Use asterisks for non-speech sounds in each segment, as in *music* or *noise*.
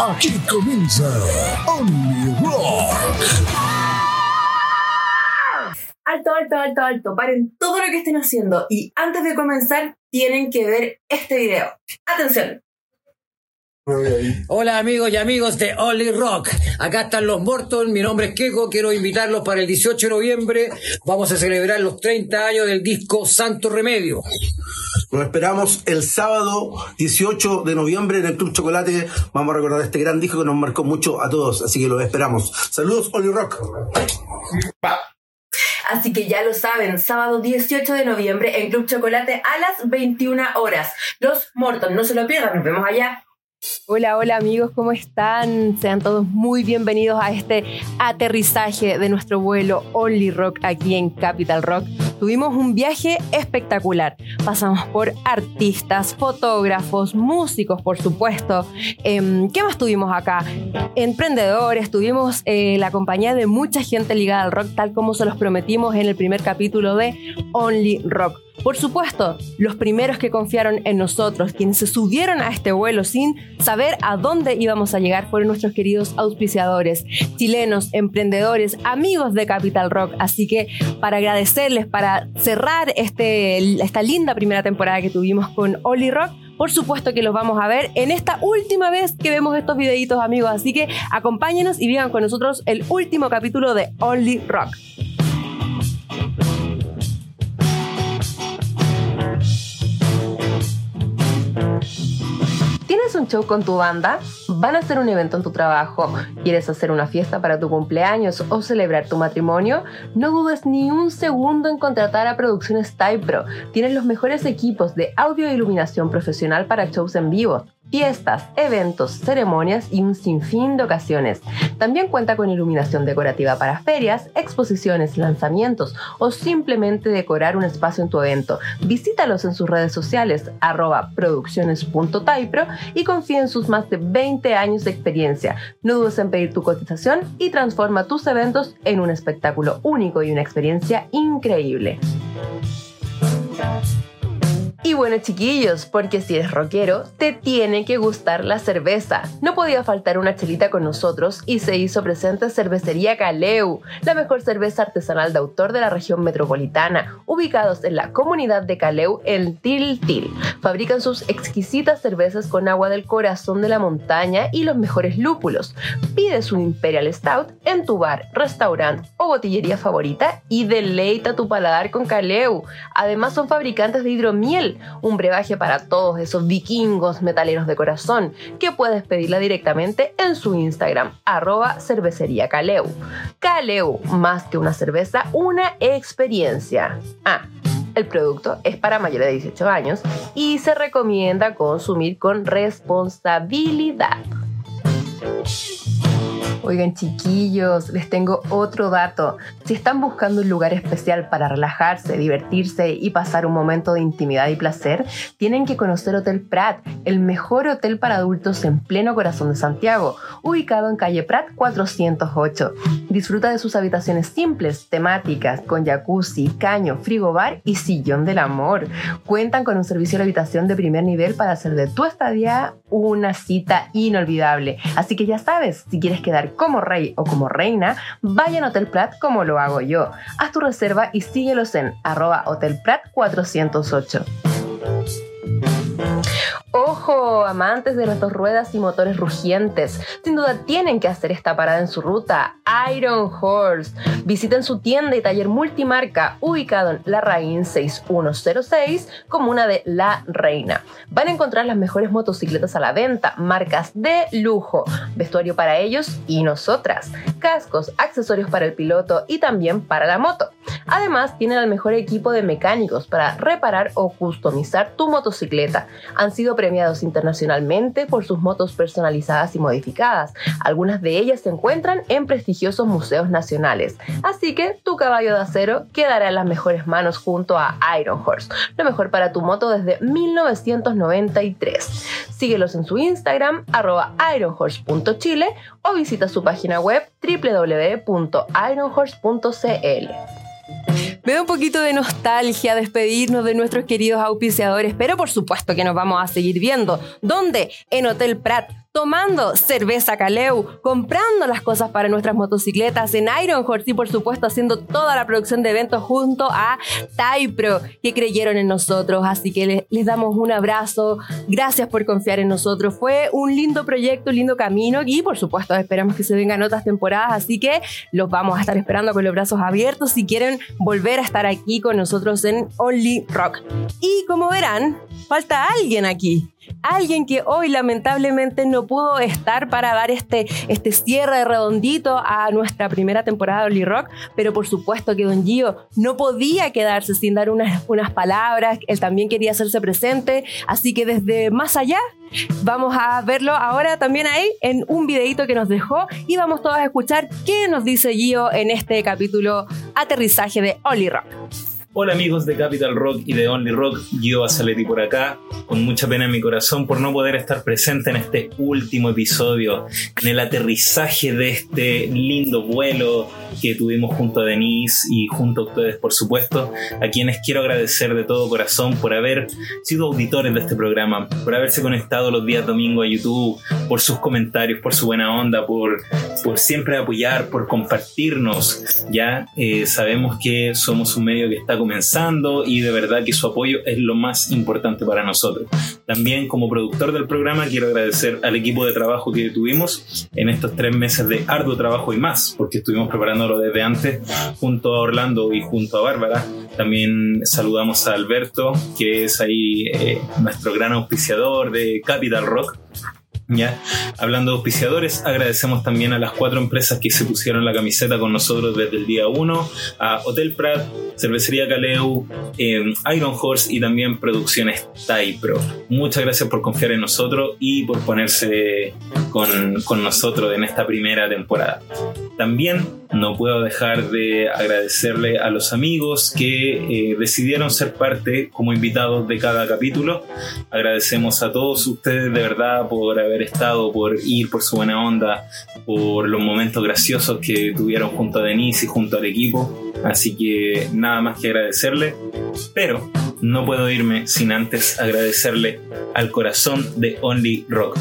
Aquí comienza Only Rock. Alto, alto, alto, alto. Paren todo lo que estén haciendo y antes de comenzar tienen que ver este video. Atención. Hola amigos y amigos de Only Rock. Acá están los Morton, mi nombre es Keiko, quiero invitarlos para el 18 de noviembre. Vamos a celebrar los 30 años del disco Santo Remedio. Nos esperamos el sábado 18 de noviembre en el Club Chocolate. Vamos a recordar este gran disco que nos marcó mucho a todos, así que los esperamos. Saludos, Only Rock. Así que ya lo saben, sábado 18 de noviembre en Club Chocolate a las 21 horas. Los Morton, no se lo pierdan, nos vemos allá. Hola, hola amigos, ¿cómo están? Sean todos muy bienvenidos a este aterrizaje de nuestro vuelo Only Rock aquí en Capital Rock. Tuvimos un viaje espectacular. Pasamos por artistas, fotógrafos, músicos, por supuesto. Em, ¿Qué más tuvimos acá? Emprendedores, tuvimos eh, la compañía de mucha gente ligada al rock, tal como se los prometimos en el primer capítulo de Only Rock. Por supuesto, los primeros que confiaron en nosotros, quienes se subieron a este vuelo sin saber a dónde íbamos a llegar, fueron nuestros queridos auspiciadores, chilenos, emprendedores, amigos de Capital Rock. Así que para agradecerles, para cerrar este, esta linda primera temporada que tuvimos con Oli Rock, por supuesto que los vamos a ver en esta última vez que vemos estos videitos, amigos. Así que acompáñenos y vivan con nosotros el último capítulo de Only Rock. ¿Tienes un show con tu banda? ¿Van a hacer un evento en tu trabajo? ¿Quieres hacer una fiesta para tu cumpleaños o celebrar tu matrimonio? No dudes ni un segundo en contratar a Producciones Type Pro. Tienen los mejores equipos de audio e iluminación profesional para shows en vivo fiestas, eventos, ceremonias y un sinfín de ocasiones. También cuenta con iluminación decorativa para ferias, exposiciones, lanzamientos o simplemente decorar un espacio en tu evento. Visítalos en sus redes sociales arroba producciones.taipro y confía en sus más de 20 años de experiencia. No dudes en pedir tu cotización y transforma tus eventos en un espectáculo único y una experiencia increíble. Y bueno chiquillos, porque si eres rockero, te tiene que gustar la cerveza. No podía faltar una chelita con nosotros y se hizo presente Cervecería Caleu, la mejor cerveza artesanal de autor de la región metropolitana, ubicados en la comunidad de Caleu en Tiltil. Fabrican sus exquisitas cervezas con agua del corazón de la montaña y los mejores lúpulos. Pide su Imperial Stout en tu bar, restaurante o botillería favorita y deleita tu paladar con Caleu. Además son fabricantes de hidromiel un brebaje para todos esos vikingos metaleros de corazón, que puedes pedirla directamente en su Instagram, arroba cervecería Caleu. Caleu, más que una cerveza, una experiencia. Ah, el producto es para mayores de 18 años y se recomienda consumir con responsabilidad. Oigan chiquillos, les tengo otro dato. Si están buscando un lugar especial para relajarse, divertirse y pasar un momento de intimidad y placer, tienen que conocer Hotel Prat, el mejor hotel para adultos en pleno corazón de Santiago, ubicado en calle Prat 408. Disfruta de sus habitaciones simples, temáticas, con jacuzzi, caño, frigobar y sillón del amor. Cuentan con un servicio de habitación de primer nivel para hacer de tu estadía una cita inolvidable. Así que ya sabes, si quieres quedar como rey o como reina, vayan a Hotel Prat como lo hago yo. Haz tu reserva y síguelos en arroba Prat 408 Ojo, amantes de nuestras ruedas y motores rugientes, sin duda tienen que hacer esta parada en su ruta. Iron Horse. Visiten su tienda y taller multimarca ubicado en La Rain 6106, comuna de La Reina. Van a encontrar las mejores motocicletas a la venta, marcas de lujo, vestuario para ellos y nosotras, cascos, accesorios para el piloto y también para la moto. Además, tienen el mejor equipo de mecánicos para reparar o customizar tu motocicleta. Han sido premiados internacionalmente por sus motos personalizadas y modificadas. Algunas de ellas se encuentran en prestigiosos museos nacionales. Así que tu caballo de acero quedará en las mejores manos junto a Iron Horse. Lo mejor para tu moto desde 1993. Síguelos en su Instagram, arroba ironhorse.chile o visita su página web www.ironhorse.cl. Me da un poquito de nostalgia despedirnos de nuestros queridos auspiciadores, pero por supuesto que nos vamos a seguir viendo. ¿Dónde? En Hotel Prat tomando cerveza Caleu, comprando las cosas para nuestras motocicletas en Iron Horse y por supuesto haciendo toda la producción de eventos junto a Taipro que creyeron en nosotros. Así que les, damos un abrazo. Gracias por confiar en nosotros. Fue un lindo proyecto, un lindo camino y por supuesto esperamos que se vengan otras temporadas. Así que los vamos a estar esperando con los brazos abiertos si quieren volver a estar aquí con nosotros en Only Rock. Y como verán, falta alguien aquí alguien que hoy lamentablemente no pudo estar para dar este, este cierre redondito a nuestra primera temporada de Oli Rock, pero por supuesto que Don Gio no podía quedarse sin dar unas, unas palabras, él también quería hacerse presente, así que desde más allá Vamos a verlo ahora también ahí en un videito que nos dejó y vamos todos a escuchar qué nos dice Gio en este capítulo aterrizaje de Oli Rock. Hola amigos de Capital Rock y de Only Rock, yo Azaleti por acá, con mucha pena en mi corazón por no poder estar presente en este último episodio, en el aterrizaje de este lindo vuelo que tuvimos junto a Denise y junto a ustedes, por supuesto, a quienes quiero agradecer de todo corazón por haber sido auditores de este programa, por haberse conectado los días domingo a YouTube, por sus comentarios, por su buena onda, por, por siempre apoyar, por compartirnos. Ya eh, sabemos que somos un medio que está comenzando y de verdad que su apoyo es lo más importante para nosotros. También como productor del programa quiero agradecer al equipo de trabajo que tuvimos en estos tres meses de arduo trabajo y más, porque estuvimos preparándolo desde antes junto a Orlando y junto a Bárbara. También saludamos a Alberto, que es ahí eh, nuestro gran auspiciador de Capital Rock ¿Ya? Hablando de auspiciadores, agradecemos también a las cuatro empresas que se pusieron la camiseta con nosotros desde el día 1, a Hotel Prat, Cervecería Caleu, eh, Iron Horse y también Producciones Taipro. Muchas gracias por confiar en nosotros y por ponerse con, con nosotros en esta primera temporada. También no puedo dejar de agradecerle a los amigos que eh, decidieron ser parte como invitados de cada capítulo. Agradecemos a todos ustedes de verdad por haber estado, por ir, por su buena onda, por los momentos graciosos que tuvieron junto a Denise y junto al equipo. Así que nada más que agradecerle. Pero no puedo irme sin antes agradecerle al corazón de Only Rock.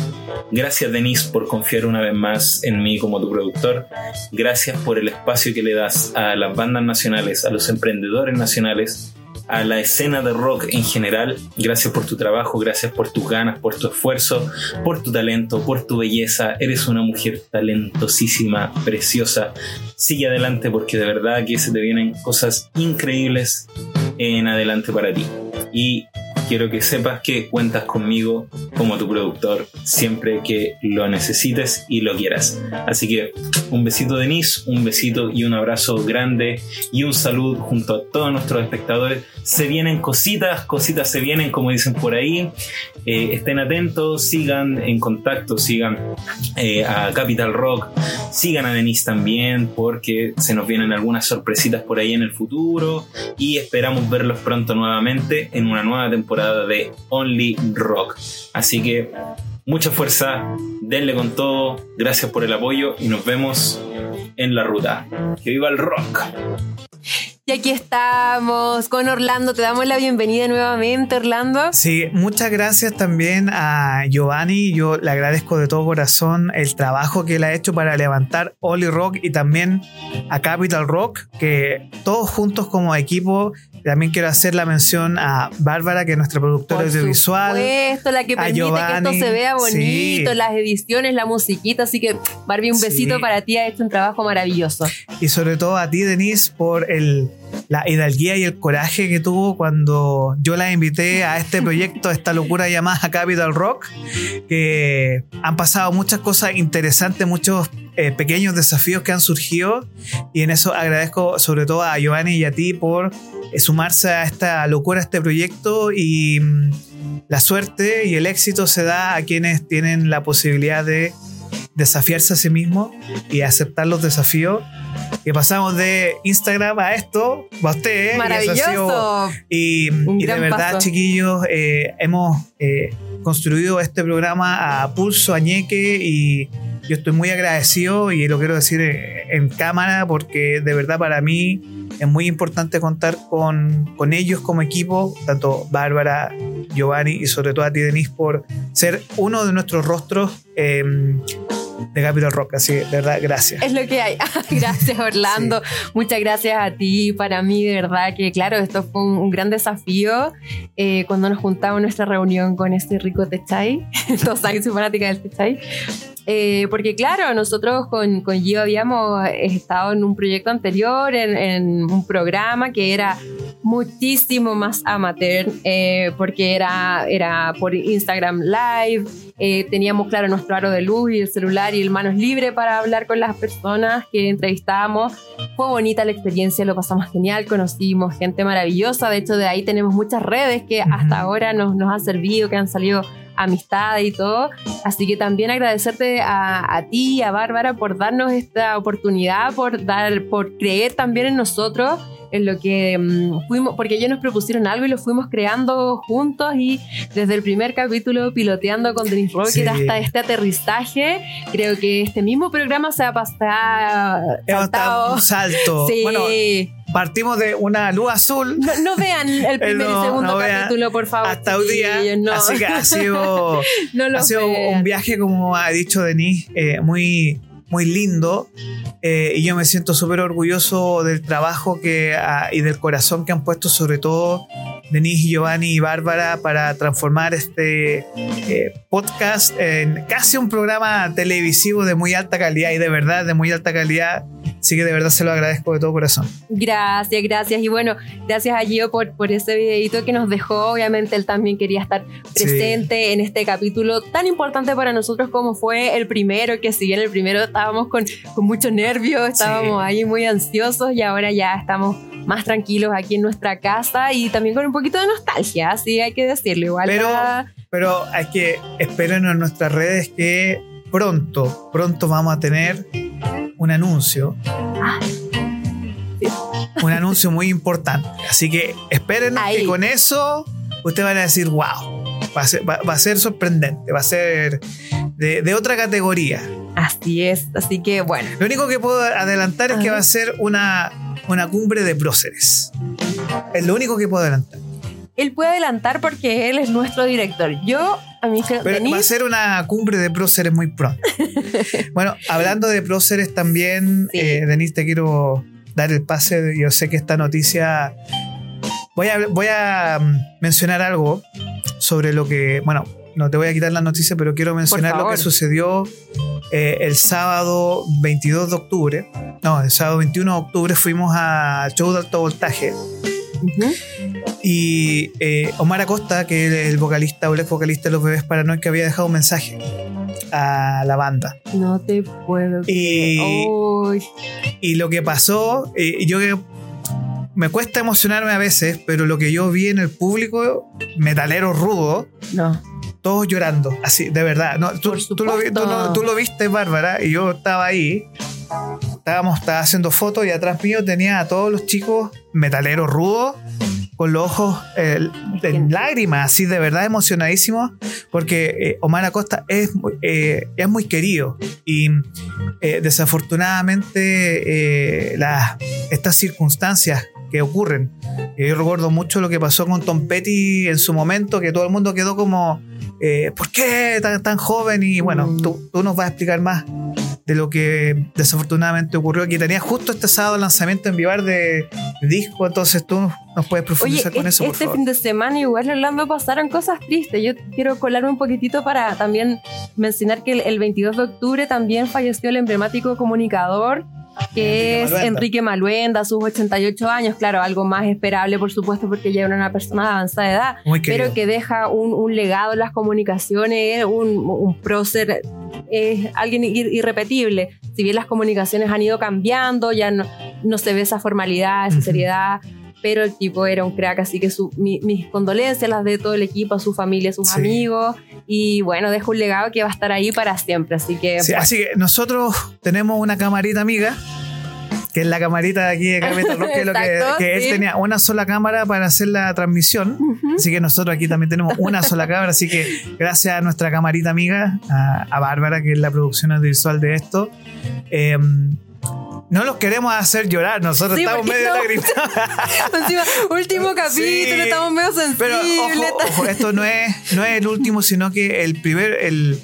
Gracias Denise por confiar una vez más en mí como tu productor. Gracias por el espacio que le das a las bandas nacionales, a los emprendedores nacionales, a la escena de rock en general. Gracias por tu trabajo, gracias por tus ganas, por tu esfuerzo, por tu talento, por tu belleza. Eres una mujer talentosísima, preciosa. Sigue adelante porque de verdad que se te vienen cosas increíbles en adelante para ti. Y quiero que sepas que cuentas conmigo como tu productor siempre que lo necesites y lo quieras. Así que un besito Denise, un besito y un abrazo grande y un saludo junto a todos nuestros espectadores. Se vienen cositas, cositas se vienen como dicen por ahí. Eh, estén atentos, sigan en contacto, sigan eh, a Capital Rock, sigan a Denise también porque se nos vienen algunas sorpresitas por ahí en el futuro y esperamos verlos pronto nuevamente en una nueva temporada de Only Rock. Así que mucha fuerza, denle con todo, gracias por el apoyo y nos vemos en la ruta. Que viva el rock. Y aquí estamos con Orlando. Te damos la bienvenida nuevamente, Orlando. Sí, muchas gracias también a Giovanni. Yo le agradezco de todo corazón el trabajo que él ha hecho para levantar Oli Rock y también a Capital Rock, que todos juntos como equipo también quiero hacer la mención a Bárbara, que es nuestra productora audiovisual. Por la que permite que esto se vea bonito, las ediciones, la musiquita. Así que, Barbie, un besito para ti. Ha hecho un trabajo maravilloso. Y sobre todo a ti, Denise, por el la hidalguía y el coraje que tuvo cuando yo la invité a este proyecto, esta locura llamada Capital Rock, que han pasado muchas cosas interesantes, muchos eh, pequeños desafíos que han surgido y en eso agradezco sobre todo a Giovanni y a ti por eh, sumarse a esta locura, a este proyecto y mm, la suerte y el éxito se da a quienes tienen la posibilidad de desafiarse a sí mismo y aceptar los desafíos. Que pasamos de Instagram a esto, a usted. ¿eh? Maravilloso. Y, de verdad, paso. chiquillos, eh, hemos eh, construido este programa a pulso, a ñeque y yo estoy muy agradecido y lo quiero decir eh, en cámara porque de verdad para mí es muy importante contar con, con ellos como equipo, tanto Bárbara, Giovanni y sobre todo a ti, Denise, por ser uno de nuestros rostros eh, de Capital Rock. Así que, de verdad, gracias. Es lo que hay. *laughs* gracias, Orlando. Muchas gracias a ti. Para mí, de verdad que, claro, esto fue un, un gran desafío eh, cuando nos juntamos en nuestra reunión con este rico Techai. *laughs* Todos saben, soy fanática del Techai. Eh, porque claro, nosotros con, con Gio habíamos estado en un proyecto anterior, en, en un programa que era muchísimo más amateur, eh, porque era, era por Instagram Live, eh, teníamos claro nuestro aro de luz y el celular y el manos libre para hablar con las personas que entrevistábamos. Fue bonita la experiencia, lo pasamos genial, conocimos gente maravillosa, de hecho de ahí tenemos muchas redes que hasta ahora nos, nos han servido, que han salido amistades y todo. Así que también agradecerte a, a ti y a Bárbara por darnos esta oportunidad, por, dar, por creer también en nosotros, en lo que mm, fuimos, porque ellos nos propusieron algo y lo fuimos creando juntos y desde el primer capítulo piloteando con Denise Rocket Sí. hasta este aterrizaje, creo que este mismo programa se ha pasado... Hemos dado un salto. *laughs* Sí. Bueno, partimos de una luz azul no, no vean el *laughs* primer no, y segundo no capítulo, por favor. hasta hoy día. Así que ha sido, *laughs* ha sido un viaje, como ha dicho Denise, eh, muy, muy lindo. Eh, y yo me siento súper orgulloso del trabajo que, ah, y del corazón que han puesto, sobre todo Denise, Giovanni y Bárbara, para transformar este eh, podcast en casi un programa televisivo de muy alta calidad y de verdad de muy alta calidad. Así que de verdad se lo agradezco de todo corazón. Gracias, gracias. Y bueno, gracias a Gio por, por ese videito que nos dejó. Obviamente él también quería estar presente en este capítulo tan importante para nosotros como fue el primero, que si bien el primero estábamos con, con mucho nervio, estábamos ahí muy ansiosos y ahora ya estamos más tranquilos aquí en nuestra casa y también con un poquito de nostalgia, así hay que decirlo. Igual Pero- la- Pero hay que esperen en nuestras redes que pronto, pronto vamos a tener un anuncio. Un anuncio muy importante. Así que esperen Ahí. que con eso ustedes van a decir, wow, va a ser, va- va a ser sorprendente, va a ser de, de otra categoría. así es, así que bueno. Lo único que puedo adelantar es que va a ser una, una cumbre de próceres. Es lo único que puedo adelantar. Él puede adelantar porque él es nuestro director. Yo, a hija Pero va a Denise, ser una cumbre de próceres muy pronto. *laughs* bueno, hablando de próceres también, Sí. eh, Denise, te quiero dar el pase. Yo sé que esta noticia. Voy a, voy a mm, mencionar algo sobre lo que. Bueno, no te voy a quitar la noticia, pero quiero mencionar lo que sucedió eh, el sábado 22 de octubre. No, el sábado 21 de octubre fuimos a show de alto voltaje. Y eh, Omar Acosta, que es el vocalista o el ex vocalista de los bebés paranoid, que había dejado un mensaje a la banda. No te puedo. Y, y lo que pasó, eh, yo que me cuesta emocionarme a veces, pero lo que yo vi en el público, metalero rudo, no. Todos llorando, así, de verdad. No, tú, tú lo, tú lo- tú lo viste, Bárbara, y yo estaba ahí. Estábamos estaba haciendo fotos y atrás mío tenía a todos los chicos metaleros rudos con los ojos eh, en lágrimas, así de verdad emocionadísimos, porque eh, Omar Acosta es, muy- eh, es muy querido y eh, desafortunadamente eh, las- estas circunstancias que ocurren. Yo recuerdo mucho lo que pasó con Tom Petty en su momento, que todo el mundo quedó como, eh, ¿por qué tan, tan joven? Y bueno, Mm. tú, tú nos vas a explicar más de lo que desafortunadamente ocurrió, que tenía justo este sábado el lanzamiento en Vivar de, disco, entonces tú nos puedes Oye, profundizar con es- eso, por este favor. fin de semana igual en Orlando pasaron cosas tristes. Yo quiero colarme un poquitito para también mencionar que el, el 22 de octubre también falleció el emblemático comunicador que es Maluenda. Enrique Maluenda, sus 88 años, claro, algo más esperable, por supuesto, porque ya era una persona de avanzada edad, pero que deja un, un legado en las comunicaciones, un, un prócer, es alguien ir- irrepetible. Si bien las comunicaciones han ido cambiando, ya no, no se ve esa formalidad, esa Ujú. seriedad. Pero el tipo era un crack, así que su- mi- mis condolencias, las de todo el equipo, a su familia, a sus Sí. amigos. Y bueno, deja un legado que va a estar ahí para siempre. Así que Sí, así que nosotros tenemos una camarita amiga, que es la camarita de aquí de Capital *laughs* Rock, que, que, que él tenía una sola cámara para hacer la transmisión. Así que nosotros aquí también tenemos una sola *laughs* cámara. Así que gracias a nuestra camarita amiga, a, a Bárbara, que es la producción audiovisual de esto. eh, no los queremos hacer llorar, nosotros Sí, estamos medio no. lagrimados. *laughs* Encima, último capítulo, Sí. estamos medio Pero sensibles. ojo, ojo, esto no es, no es el último, sino que el primer, el,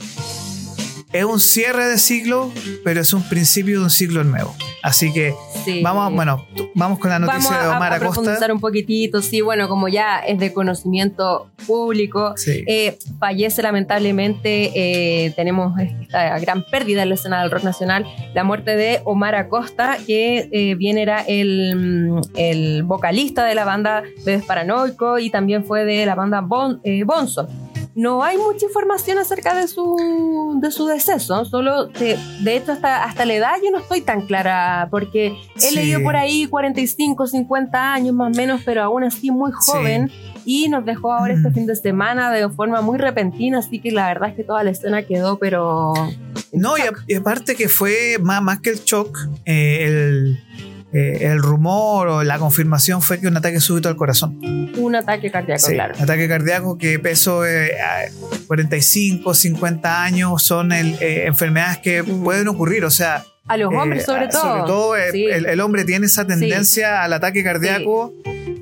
es un cierre de ciclo, pero es un principio de un ciclo nuevo. Así que Sí. vamos, bueno, vamos con la noticia Vamos de a, Omar a Acosta. profundizar un poquitito, sí, bueno, como ya es de conocimiento público, Sí. eh, fallece lamentablemente, eh, tenemos esta gran pérdida en la escena del rock nacional, la muerte de Omar Acosta, que eh, bien era el, el vocalista de la banda Bebes Paranoico y también fue de la banda Bon- eh, Bonzo. No hay mucha información acerca de su, de su deceso, solo de, de hecho hasta, hasta la edad yo no estoy tan clara, porque he Sí. leído por ahí 45, 50 años más o menos, pero aún así muy joven. Y nos dejó ahora este Mm. fin de semana de forma muy repentina, así que la verdad es que toda la escena quedó, pero... No, y, a- y aparte que fue más, más que el shock, eh, el, eh, el rumor o la confirmación fue que un ataque súbito al corazón. Un ataque cardíaco, Sí, claro. Ataque cardíaco que peso eh, a 45, 50 años son el, eh, enfermedades que pueden ocurrir. O sea, A los hombres Eh, sobre todo. Sobre todo Sí. el, el hombre tiene esa tendencia al ataque cardíaco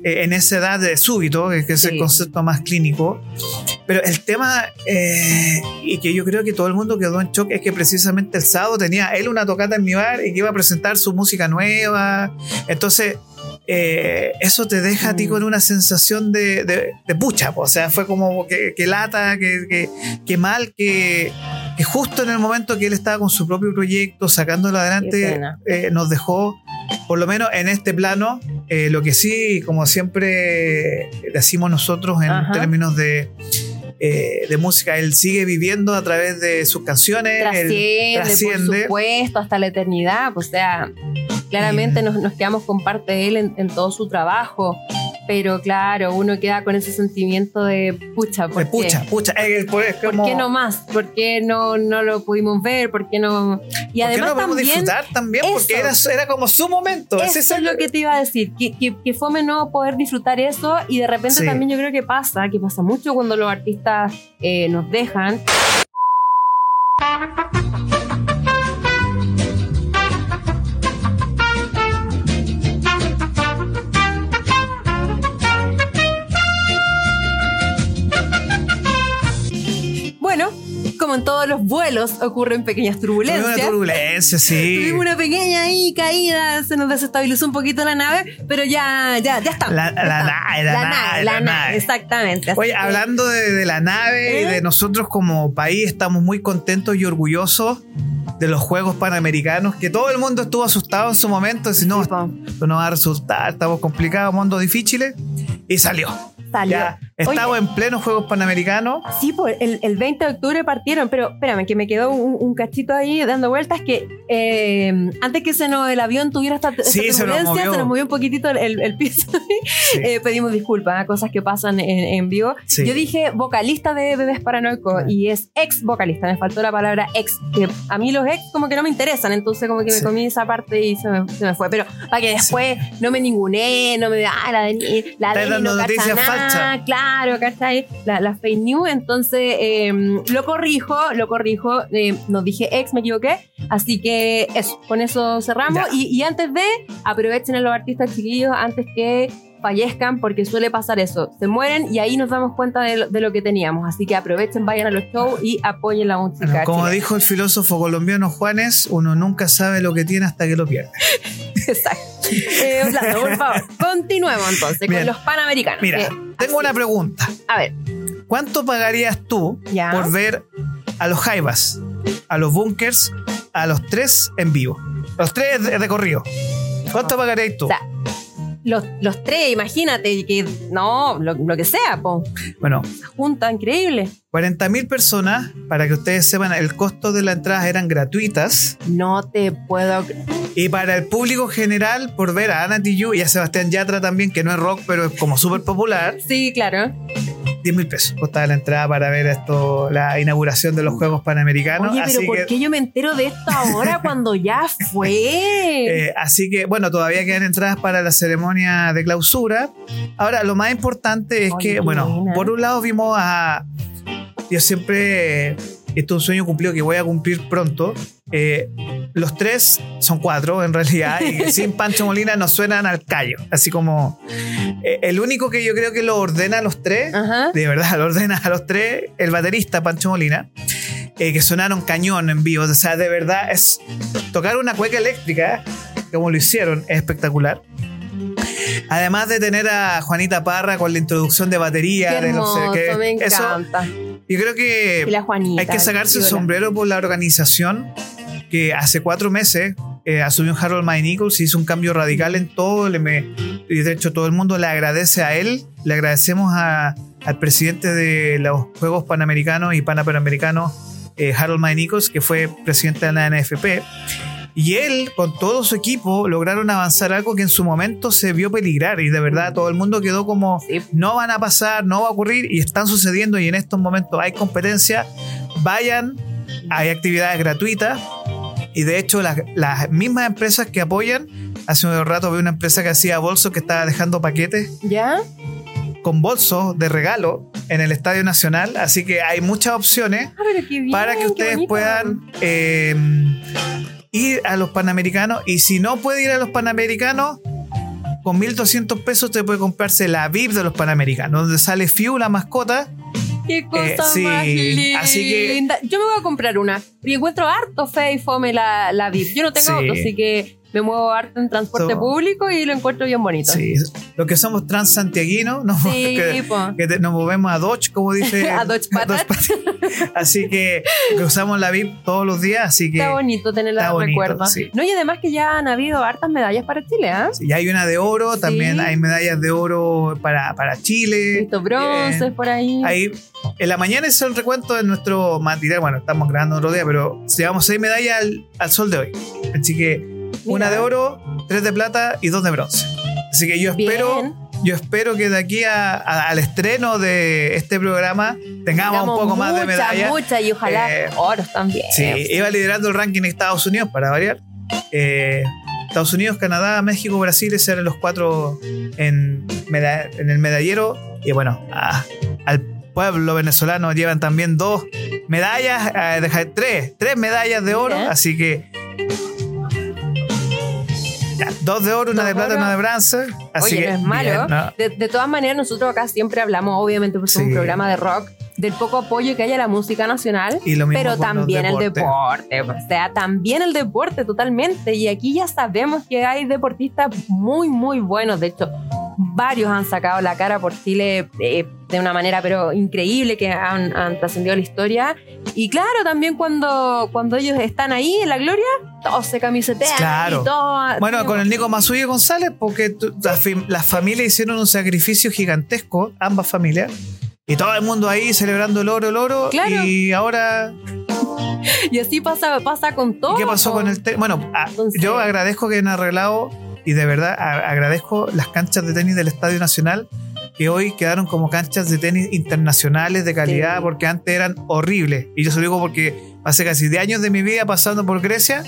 eh, en esa edad de súbito, que es Sí. el concepto más clínico. Pero el tema, eh, y que yo creo que todo el mundo quedó en shock, es que precisamente el sábado tenía él una tocata en mi bar y que iba a presentar su música nueva. Entonces, eh, eso te deja a ti Mm. con una sensación de, de- de pucha. po. O sea, fue como que, que lata, que, que- que mal, que, justo en el momento que él estaba con su propio proyecto, sacándolo adelante, eh, nos dejó, por lo menos en este plano, eh, lo que sí, como siempre decimos nosotros en Ajá. términos de, eh, de música, él sigue viviendo a través de sus canciones, él Trasciende, por trasciende. supuesto, hasta la eternidad. pues, O sea, claramente nos, nos quedamos con parte de él en, en todo su trabajo. Pero claro, uno queda con ese sentimiento de pucha, ¿por De qué? pucha, pucha, eh, el poder es ¿Por como- qué no más? ¿Por qué no, no lo pudimos ver? ¿Por qué no? Y ¿Por qué además no podemos también disfrutar también? Porque era, era como su momento. Eso ese es lo que te iba a decir, que, que, que fome no poder disfrutar eso y de repente Sí. también yo creo que pasa, que pasa mucho cuando los artistas eh, nos dejan. Como en todos los vuelos ocurren pequeñas Tuvimos turbulencias. una turbulencia, sí. Tuvimos una pequeña ahí caída, se nos desestabilizó un poquito la nave, pero ya, ya, ya está. La- la nave, la nave, la nave. exactamente. Así Oye, que- hablando de, de la nave y ¿Eh? de nosotros como país, estamos muy contentos y orgullosos de los Juegos Panamericanos, que todo el mundo estuvo asustado en su momento, si no, no va a resultar, estamos complicados, mundo difíciles, y salió. Salió. Ya, estamos en plenos Juegos Panamericanos. Sí, pues el, el 20 de octubre partieron, pero espérame, que me quedó un, un cachito ahí dando vueltas que eh, antes que se nos, el avión tuviera esta, esta Sí, se nos turbulencia, movió. se nos movió un poquitito el, el- piso. *laughs* Sí. Eh, pedimos disculpas, ¿eh? cosas que pasan en, en vivo. Sí. Yo dije vocalista de Bebés Paranoico Ah. y es ex vocalista, me faltó la palabra ex, que a mí los ex como que no me interesan, entonces como que me comí esa parte y se me, se me fue. Pero para que después no me ninguneé, no me ah, la Dani, la dando no nada, falsas. Claro, ¿cachai? La, la fake news, entonces eh, lo corrijo, lo corrijo, eh, no dije ex, me equivoqué, así que eso, con eso cerramos y, y antes de, aprovechen a los artistas chiquillos antes que fallezcan porque suele pasar eso, se mueren y ahí nos damos cuenta de lo, de lo que teníamos, así que aprovechen, vayan a los shows y apoyen la música. Bueno, como dijo el filósofo colombiano Juanes, uno nunca sabe lo que tiene hasta que lo pierde. *laughs* *laughs* Exacto. Eh, Orlando, por favor, *laughs* continuemos entonces Bien. con los panamericanos. Mira, que- tengo una pregunta. A ver, ¿Cuánto pagarías tú Ya. por ver a los Jaivas, a los Bunkers, a los tres en vivo? Los tres de, de corrido. ¿Cuánto pagaréis tú? O sea, los, los tres, imagínate, que no, lo, lo que sea, po. Bueno, junta, increíble. 40 mil personas, para que ustedes sepan, el costo de la entrada eran gratuitas. No te puedo. Y para el público general, por ver a Ana Tijoux y a Sebastián Yatra también, que no es rock, pero es como súper popular, Sí, claro. 10 mil pesos costaba la entrada para ver esto, la inauguración de los Juegos Panamericanos. Oye, pero así ¿por que, qué yo me entero de esto ahora cuando ya fue? *laughs* eh, así que, bueno, todavía quedan entradas para la ceremonia de clausura. Ahora, lo más importante es Oye, que, bueno, buena. por un lado vimos a. Yo siempre. Esto es un sueño cumplido que voy a cumplir pronto. Eh, los tres son cuatro, en realidad, y *laughs* sin Pancho Molina nos suenan al callo. Así como. eh, el único que yo creo que lo ordena a los tres, Ajá. de verdad, *laughs* lo ordena a los tres, el baterista Pancho Molina, eh, que sonaron cañón en vivo. O sea, de verdad, es tocar una cueca eléctrica, como lo hicieron, es espectacular. Además de tener a Juanita Parra con la introducción de batería, Qué de los- que- me eso, encanta. yo creo que Juanita. hay que sacarse el sombrero por la organización que hace cuatro meses eh, asumió Harold Nichols y hizo un cambio radical en todo. Le me- y de hecho, todo el mundo le agradece a él. Le agradecemos a- al presidente de los Juegos Panamericanos y Panamericanos, eh, Harold Nichols, que fue presidente de la NFP. Y él, con todo su equipo, lograron avanzar algo que en su momento se vio peligrar. Y de verdad, todo el mundo quedó como: Sí. no van a pasar, no va a ocurrir. Y están sucediendo. Y en estos momentos hay competencia. Vayan, hay actividades gratuitas. Y de hecho, las, las mismas empresas que apoyan, hace un rato vi una empresa que hacía bolsos que estaba dejando paquetes ¿Ya? con bolsos de regalo en el Estadio Nacional. Así que hay muchas opciones Ah, bien, para que ustedes puedan eh, ir a los Panamericanos. Y si no puede ir a los Panamericanos, con 1.200 pesos te puede comprarse la VIP de los Panamericanos, donde sale Fiu, la mascota. Qué cosa Eh, sí, más linda. así que- Yo me voy a comprar una. Y encuentro harto fe y fome la, la VIP. Yo no tengo Sí. auto, así que me muevo harto en transporte So- público y lo encuentro bien bonito. Sí, los que somos transantiaguinos, nos, Sí, *laughs* que, que te- nos movemos a Dodge, como dice. *laughs* A Dodge Patat. *laughs* Así que, usamos la VIP todos los días, así que. Está bonito tenerla de recuerdo. sí. No, y además que ya han habido hartas medallas para Chile, ¿ah? Y hay una de oro, también Sí. hay medallas de oro para, para Chile. Visto bronces Eh, por ahí. Ahí, en la mañana es el recuento de nuestro material. Bueno, estamos grabando otro día, pero llevamos seis medallas al, al sol de hoy. Así que una de oro, tres de plata y dos de bronce. Así que yo Bien. espero, yo espero que de aquí a- a- al estreno de este programa tengamos, Tengamos un poco más de medallas. Muchas, y ojalá Eh, oros también. Sí, iba liderando el ranking de Estados Unidos para variar. Eh, Estados Unidos, Canadá, México, Brasil, esos eran los cuatro en, meda- en el medallero. Y bueno, a- al pueblo venezolano llevan también dos medallas, eh, tres, tres medallas de oro. Así que. Dos de oro, una de plata, una de bronce. Así Oye, que, no es malo. bien, ¿no? de, de todas maneras, nosotros acá siempre hablamos, obviamente, porque un programa de rock, del poco apoyo que hay a la música nacional. Y lo mismo Pero también el deporte, o sea, también el deporte totalmente. Y aquí ya sabemos que hay deportistas muy, muy buenos. De hecho, varios han sacado la cara por Chile eh, de una manera pero increíble, que han, han trascendido la historia. Y claro, también cuando, cuando ellos están ahí en la gloria, todos se camisetean. Claro. Y todo, Bueno, con el Nico Masuyo González, porque las las familias hicieron un sacrificio gigantesco, ambas familias, y todo el mundo ahí celebrando el oro, el oro, Claro. y ahora, *laughs* Y así pasa, pasa con todo. ¿y qué pasó con el tenis? Bueno, a- Entonces- yo agradezco que han arreglado, y de verdad a- agradezco las canchas de tenis del Estadio Nacional, que hoy quedaron como canchas de tenis internacionales de calidad, Sí. porque antes eran horribles, y yo se lo digo porque hace casi 10 años de mi vida pasando por Grecia,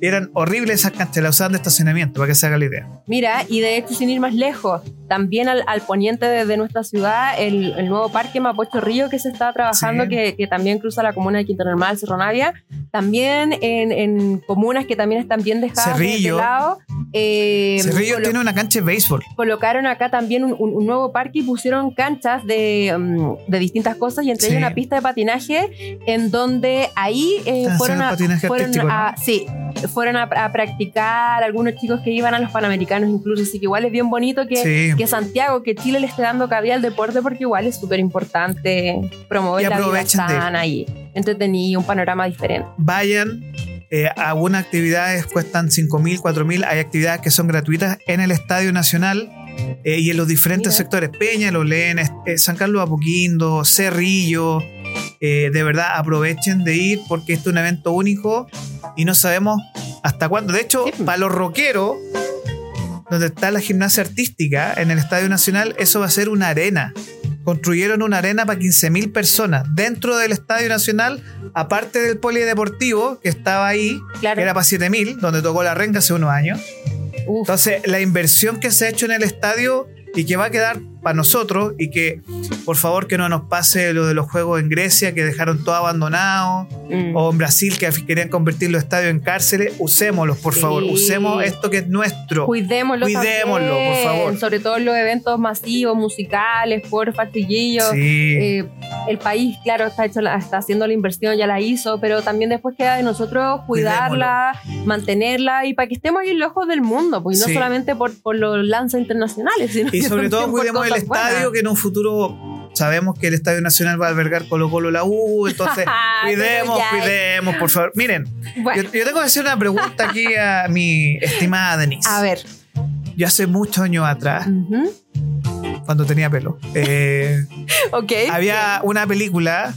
eran horribles esas canchas, las usaban de estacionamiento, para que se haga la idea. Mira, y de hecho, sin ir más lejos, también al, al poniente de, de nuestra ciudad, el, el nuevo parque Mapocho Río que se está trabajando, Sí. que, que también cruza la comuna de Quinta Normal, Cerro Navia, también en, en comunas que también están bien dejadas de- Cerrillo. de lado. eh, Cerrillo tiene una cancha de béisbol. colocaron acá también un, un- un nuevo parque y pusieron canchas de, mm, de distintas cosas y entre Sí. ellas una pista de patinaje en donde ahí eh, fueron, a, fueron a- sí, fueron a, a practicar algunos chicos que iban a los Panamericanos incluso, así que igual es bien bonito que, Sí. que Santiago, que Chile le esté dando cabida al deporte porque igual es súper importante promover la vida sana y entretenido, un panorama diferente. Vayan, Eh, algunas actividades cuestan 5.000, 4.000. Hay actividades que son gratuitas en el Estadio Nacional eh, y en los diferentes Mira. sectores. Peña, Lolén, eh, San Carlos Apoquindo, Cerrillo. Eh, de verdad, aprovechen de ir porque este es un evento único y no sabemos hasta cuándo. De hecho, Sí. para los rockeros, donde está la gimnasia artística en el Estadio Nacional, eso va a ser una arena. Construyeron una arena para 15.000 personas dentro del Estadio Nacional, aparte del polideportivo que estaba ahí, Claro. que era para 7.000, donde tocó la renga hace unos años. Uf. Entonces, la inversión que se ha hecho en el estadio y que va a quedar para nosotros y que, por favor, que no nos pase lo de los juegos en Grecia, que dejaron todo abandonado, Mm. o en Brasil, que querían convertir los estadios en cárceles, usémoslos, por Sí. favor, usemos esto que es nuestro. Cuidémoslo, Cuidémoslo, por favor. Sobre todo en los eventos masivos, musicales, chiquillos. Sí. Eh, el país, claro, está, hecho la- está haciendo la inversión, ya la hizo, pero también después queda de nosotros cuidarla, mantenerla y para que estemos ahí en los ojos del mundo, pues no solamente por, por los lanzas internacionales, sino Y sobre todo por cuidemos el buenas. estadio, que en un futuro sabemos que el Estadio Nacional va a albergar Colo Colo la U, *laughs* entonces cuidemos, cuidemos, por favor. Miren, Bueno, yo, yo tengo que hacer una pregunta aquí a mi estimada Denise. a ver. Yo hace muchos años atrás, cuando tenía pelo, eh, *laughs* Ok. había una película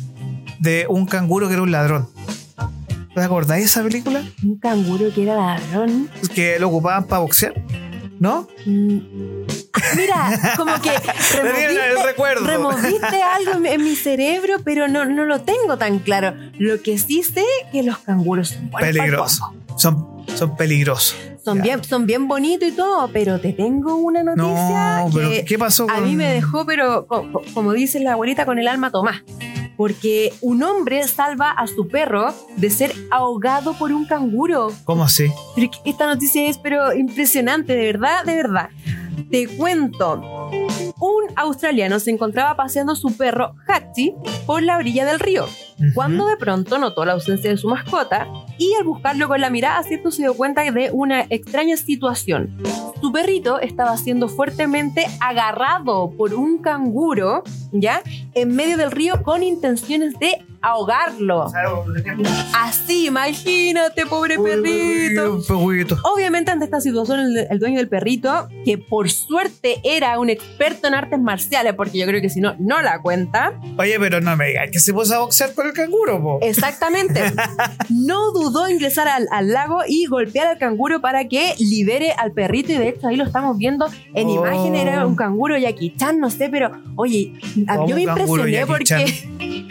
de un canguro que era un ladrón. ¿Te acordáis de esa película? Un canguro que era ladrón. Que lo ocupaban para boxear, ¿no? Mm. Mira, como que *laughs* removiste, algo en, mi cerebro, pero no, no lo tengo tan claro. Lo que sí sé que los canguros son buenos pa'l Peligroso. Son, son peligrosos. Son Ya. bien, son bien bonitos y todo, pero te tengo una noticia No, pero ¿qué pasó a mí me dejó, pero co- co- como dice la abuelita, con el alma tomás. Porque un hombre salva a su perro de ser ahogado por un canguro. ¿Cómo así? Pero esta noticia es pero impresionante, de verdad, de verdad. Te cuento. Un australiano se encontraba paseando su perro Hachi por la orilla del río, cuando de pronto notó la ausencia de su mascota y al buscarlo con la mirada, cierto, se dio cuenta de una extraña situación. Su perrito estaba siendo fuertemente agarrado por un canguro, ¿ya? En medio del río con intenciones de ahogarlo. Así, imagínate, pobre perrito. Obviamente ante esta situación el, el dueño del perrito, que por suerte era un experto en artes marciales, porque yo creo que si no, no la cuenta, Oye, pero no me digas que se puso a boxear con el canguro, po. exactamente, *laughs* no dudó en ingresar al, al lago y golpear al canguro para que libere al perrito y de hecho ahí lo estamos viendo en Oh. imagen, era un canguro Jackie Chan, no sé, pero oye, yo me impresioné porque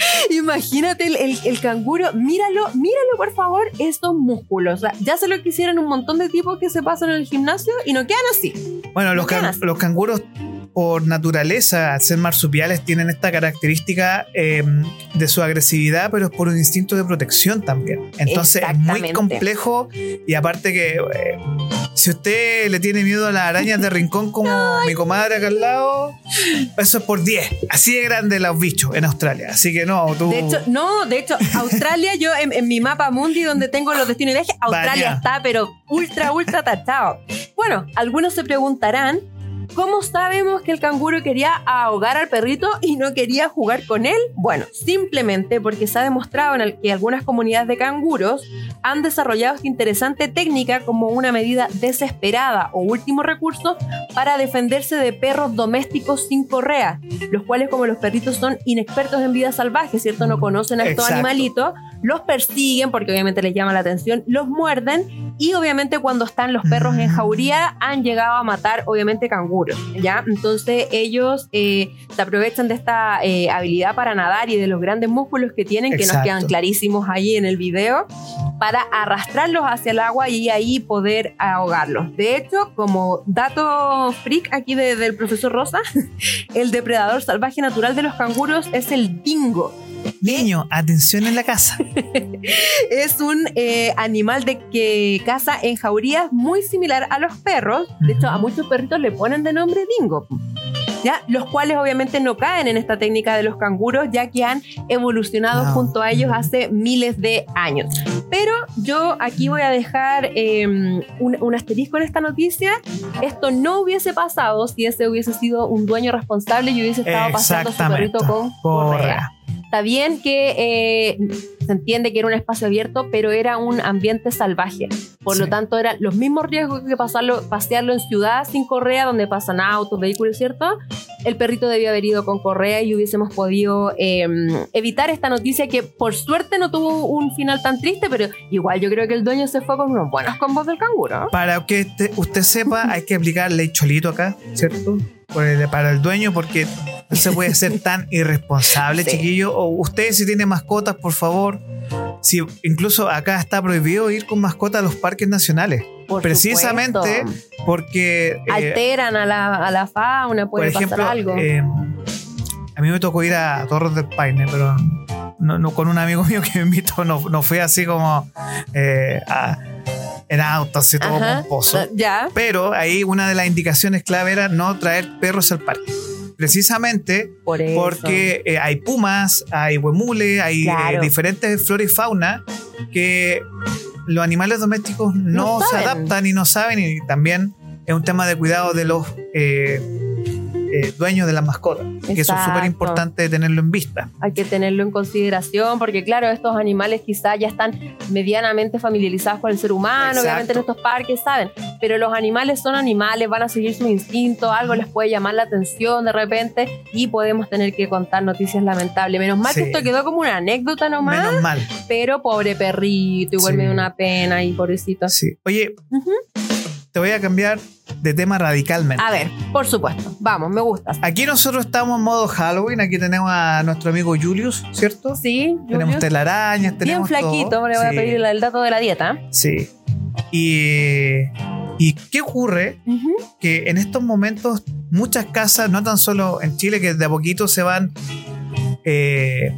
*laughs* imagínate el, el- el canguro, míralo, míralo por favor, estos músculos, o sea, ya se lo quisieron un montón de tipos que se pasan en el gimnasio y no quedan así. Bueno, los, los canguros, por naturaleza, al ser marsupiales, tienen esta característica eh, de su agresividad, pero es por un instinto de protección también. Entonces es muy complejo y aparte que eh, si usted le tiene miedo a las arañas de rincón como *laughs* mi comadre acá al lado, eso es por 10. Así de grande los bichos en Australia. Así que no, tú... De hecho, no, de hecho, Australia, yo en, en mi mapa mundi donde tengo los destinos de viaje, Australia Baña. está, pero ultra, ultra tachado. Bueno, algunos se preguntarán, ¿cómo sabemos que el canguro quería ahogar al perrito y no quería jugar con él? Bueno, simplemente porque se ha demostrado en el que algunas comunidades de canguros han desarrollado esta interesante técnica como una medida desesperada o último recurso para defenderse de perros domésticos sin correa, los cuales como los perritos son inexpertos en vida salvaje, ¿cierto? No conocen a estos Exacto. animalitos, los persiguen porque obviamente les llama la atención, los muerden y obviamente cuando están los perros en Mm. jauría han llegado a matar obviamente canguros, ¿ya? Entonces ellos eh, se aprovechan de esta eh, habilidad para nadar y de los grandes músculos que tienen, que nos quedan clarísimos ahí en el video, para arrastrarlos hacia el agua y ahí poder ahogarlos. De hecho, como dato freak aquí de- del profesor Rosa, *laughs* el depredador salvaje natural de los canguros es el dingo. Niño, atención en la casa. *laughs* Es un eh, animal de que caza en jaurías muy similar a los perros. De hecho, a muchos perritos le ponen de nombre dingo. ¿Ya? Los cuales obviamente no caen en esta técnica de los canguros, ya que han evolucionado No. junto a ellos hace miles de años. Pero yo aquí voy a dejar eh, un, un asterisco en esta noticia. Esto no hubiese pasado si ese hubiese sido un dueño responsable y hubiese estado pasando su perrito con correa. Está bien que eh, se entiende que era un espacio abierto, pero era un ambiente salvaje. Por lo Sí. tanto, eran los mismos riesgos que pasarlo, pasearlo en ciudad sin correa, donde pasan autos, vehículos, ¿cierto? El perrito debía haber ido con correa y hubiésemos podido eh, evitar esta noticia que por suerte no tuvo un final tan triste, pero igual yo creo que el dueño se fue con unos buenos combos del canguro. Para que te- usted sepa, hay que aplicar ley cholito acá, ¿cierto? El- para el dueño, porque no se puede ser *laughs* tan irresponsable, Sí. chiquillo. O usted, si tiene mascotas, por favor. Si incluso acá está prohibido ir con mascotas a los parques nacionales. Por Precisamente supuesto. porque. eh, Alteran a la, a la fauna, por puede ejemplo, pasar algo. eh, a mí me tocó ir a Torres del Paine, pero no, no- con un amigo *laughs* mío que me invitó, no, no fue así como eh, a- en auto, así todo pomposo. Ya. Pero ahí una de las indicaciones clave era no traer perros al parque. Precisamente Por porque eh, hay pumas, hay huemule, hay eh, diferentes flora y fauna que los animales domésticos no, No se adaptan y no saben y también es un tema de cuidado de los eh, eh, dueños de las mascotas, que eso es súper importante tenerlo en vista. hay que tenerlo en consideración porque claro, estos animales quizás ya están medianamente familiarizados con el ser humano, Exacto. obviamente en estos parques saben, pero los animales son animales, van a seguir su instinto, algo les puede llamar la atención de repente y podemos tener que contar noticias lamentables. Menos mal Sí. que esto quedó como una anécdota nomás, Menos mal. pero pobre perrito, igual Sí. me da una pena y pobrecito. Sí. Oye, te voy a cambiar de tema radicalmente. A ver, por supuesto, vamos, me gusta. Aquí nosotros estamos en modo Halloween. Aquí tenemos a nuestro amigo Julius, ¿cierto? Sí, Tenemos Julius? telarañas, bien tenemos flaquito, todo. le voy a pedir el, dato de la dieta. Sí. Y, ¿Y qué ocurre? Que en estos momentos muchas casas, no tan solo en Chile, que de a poquito se van eh,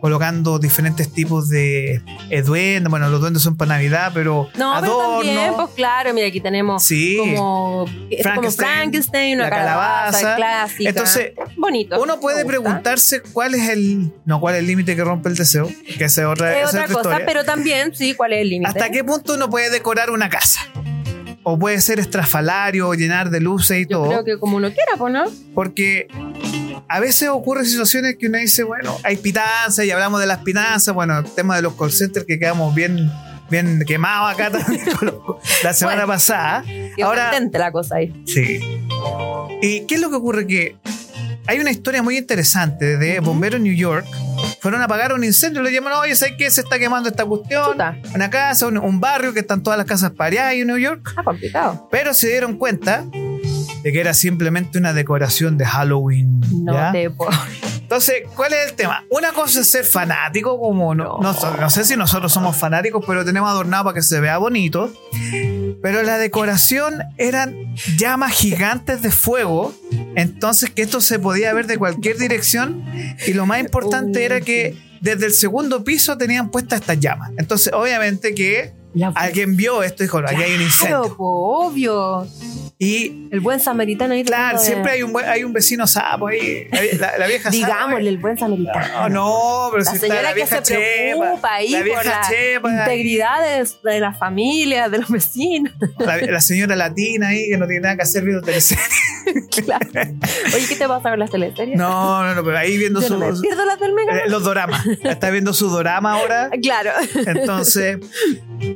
colocando diferentes tipos de eh, duendes. Bueno, los duendes son para Navidad, pero No, pero adornos. también, pues claro, mira, aquí tenemos Sí. como, como Frankenstein, una la calabaza, calabaza. clásica. Entonces, bonito. Uno puede preguntarse cuál es el. No, cuál es el límite que rompe el deseo. Que es otra, Es otra es otra cosa, historia. pero también, sí, ¿cuál es el límite? ¿Hasta qué punto uno puede decorar una casa? O puede ser estrafalario, o llenar de luces y Yo todo. creo que como uno quiera, pues, ¿no? Porque a veces ocurren situaciones que uno dice, bueno, hay pitanzas y hablamos de las pitanzas. Bueno, el tema de los call centers que quedamos bien, bien quemados acá *laughs* también la semana Bueno. pasada. Que Ahora- la cosa ahí. Sí. ¿Y qué es lo que ocurre? Que hay una historia muy interesante de bomberos en New York. Fueron a apagar un incendio, le llaman, oye, ¿sabes qué? Se está quemando esta cuestión. Chuta. Una casa, un, un barrio que están todas las casas pareadas en New York. Está complicado. Pero se dieron cuenta de que era simplemente una decoración de Halloween. No ¿ya? te puedo. Entonces, ¿cuál es el tema? Una cosa es ser fanático, como no, no, no sé si nosotros somos fanáticos, pero tenemos adornado para que se vea bonito. Pero la decoración eran llamas gigantes de fuego, entonces que esto se podía ver de cualquier dirección. Y lo más importante era que desde el segundo piso tenían puestas estas llamas. Entonces, obviamente que alguien vio esto y dijo, aquí hay un incendio. po, obvio. Y El buen samaritano ahí. claro, de- siempre hay un, buen- hay un vecino sapo ahí. La, la vieja sapo. Digámosle, el buen samaritano. No, no, pero La si está señora la que vieja se preocupa chepa, ahí la por vieja la chepa, integridad de, de la familia, de los vecinos. la, la señora latina ahí que no tiene nada que hacer viendo teleseries. *laughs* Claro. Oye, ¿qué te pasa con las teleseries? No, no, no, pero ahí viendo Yo su, no me pierdo las del Mega. eh, los doramas. Está viendo su dorama ahora. Claro. Entonces,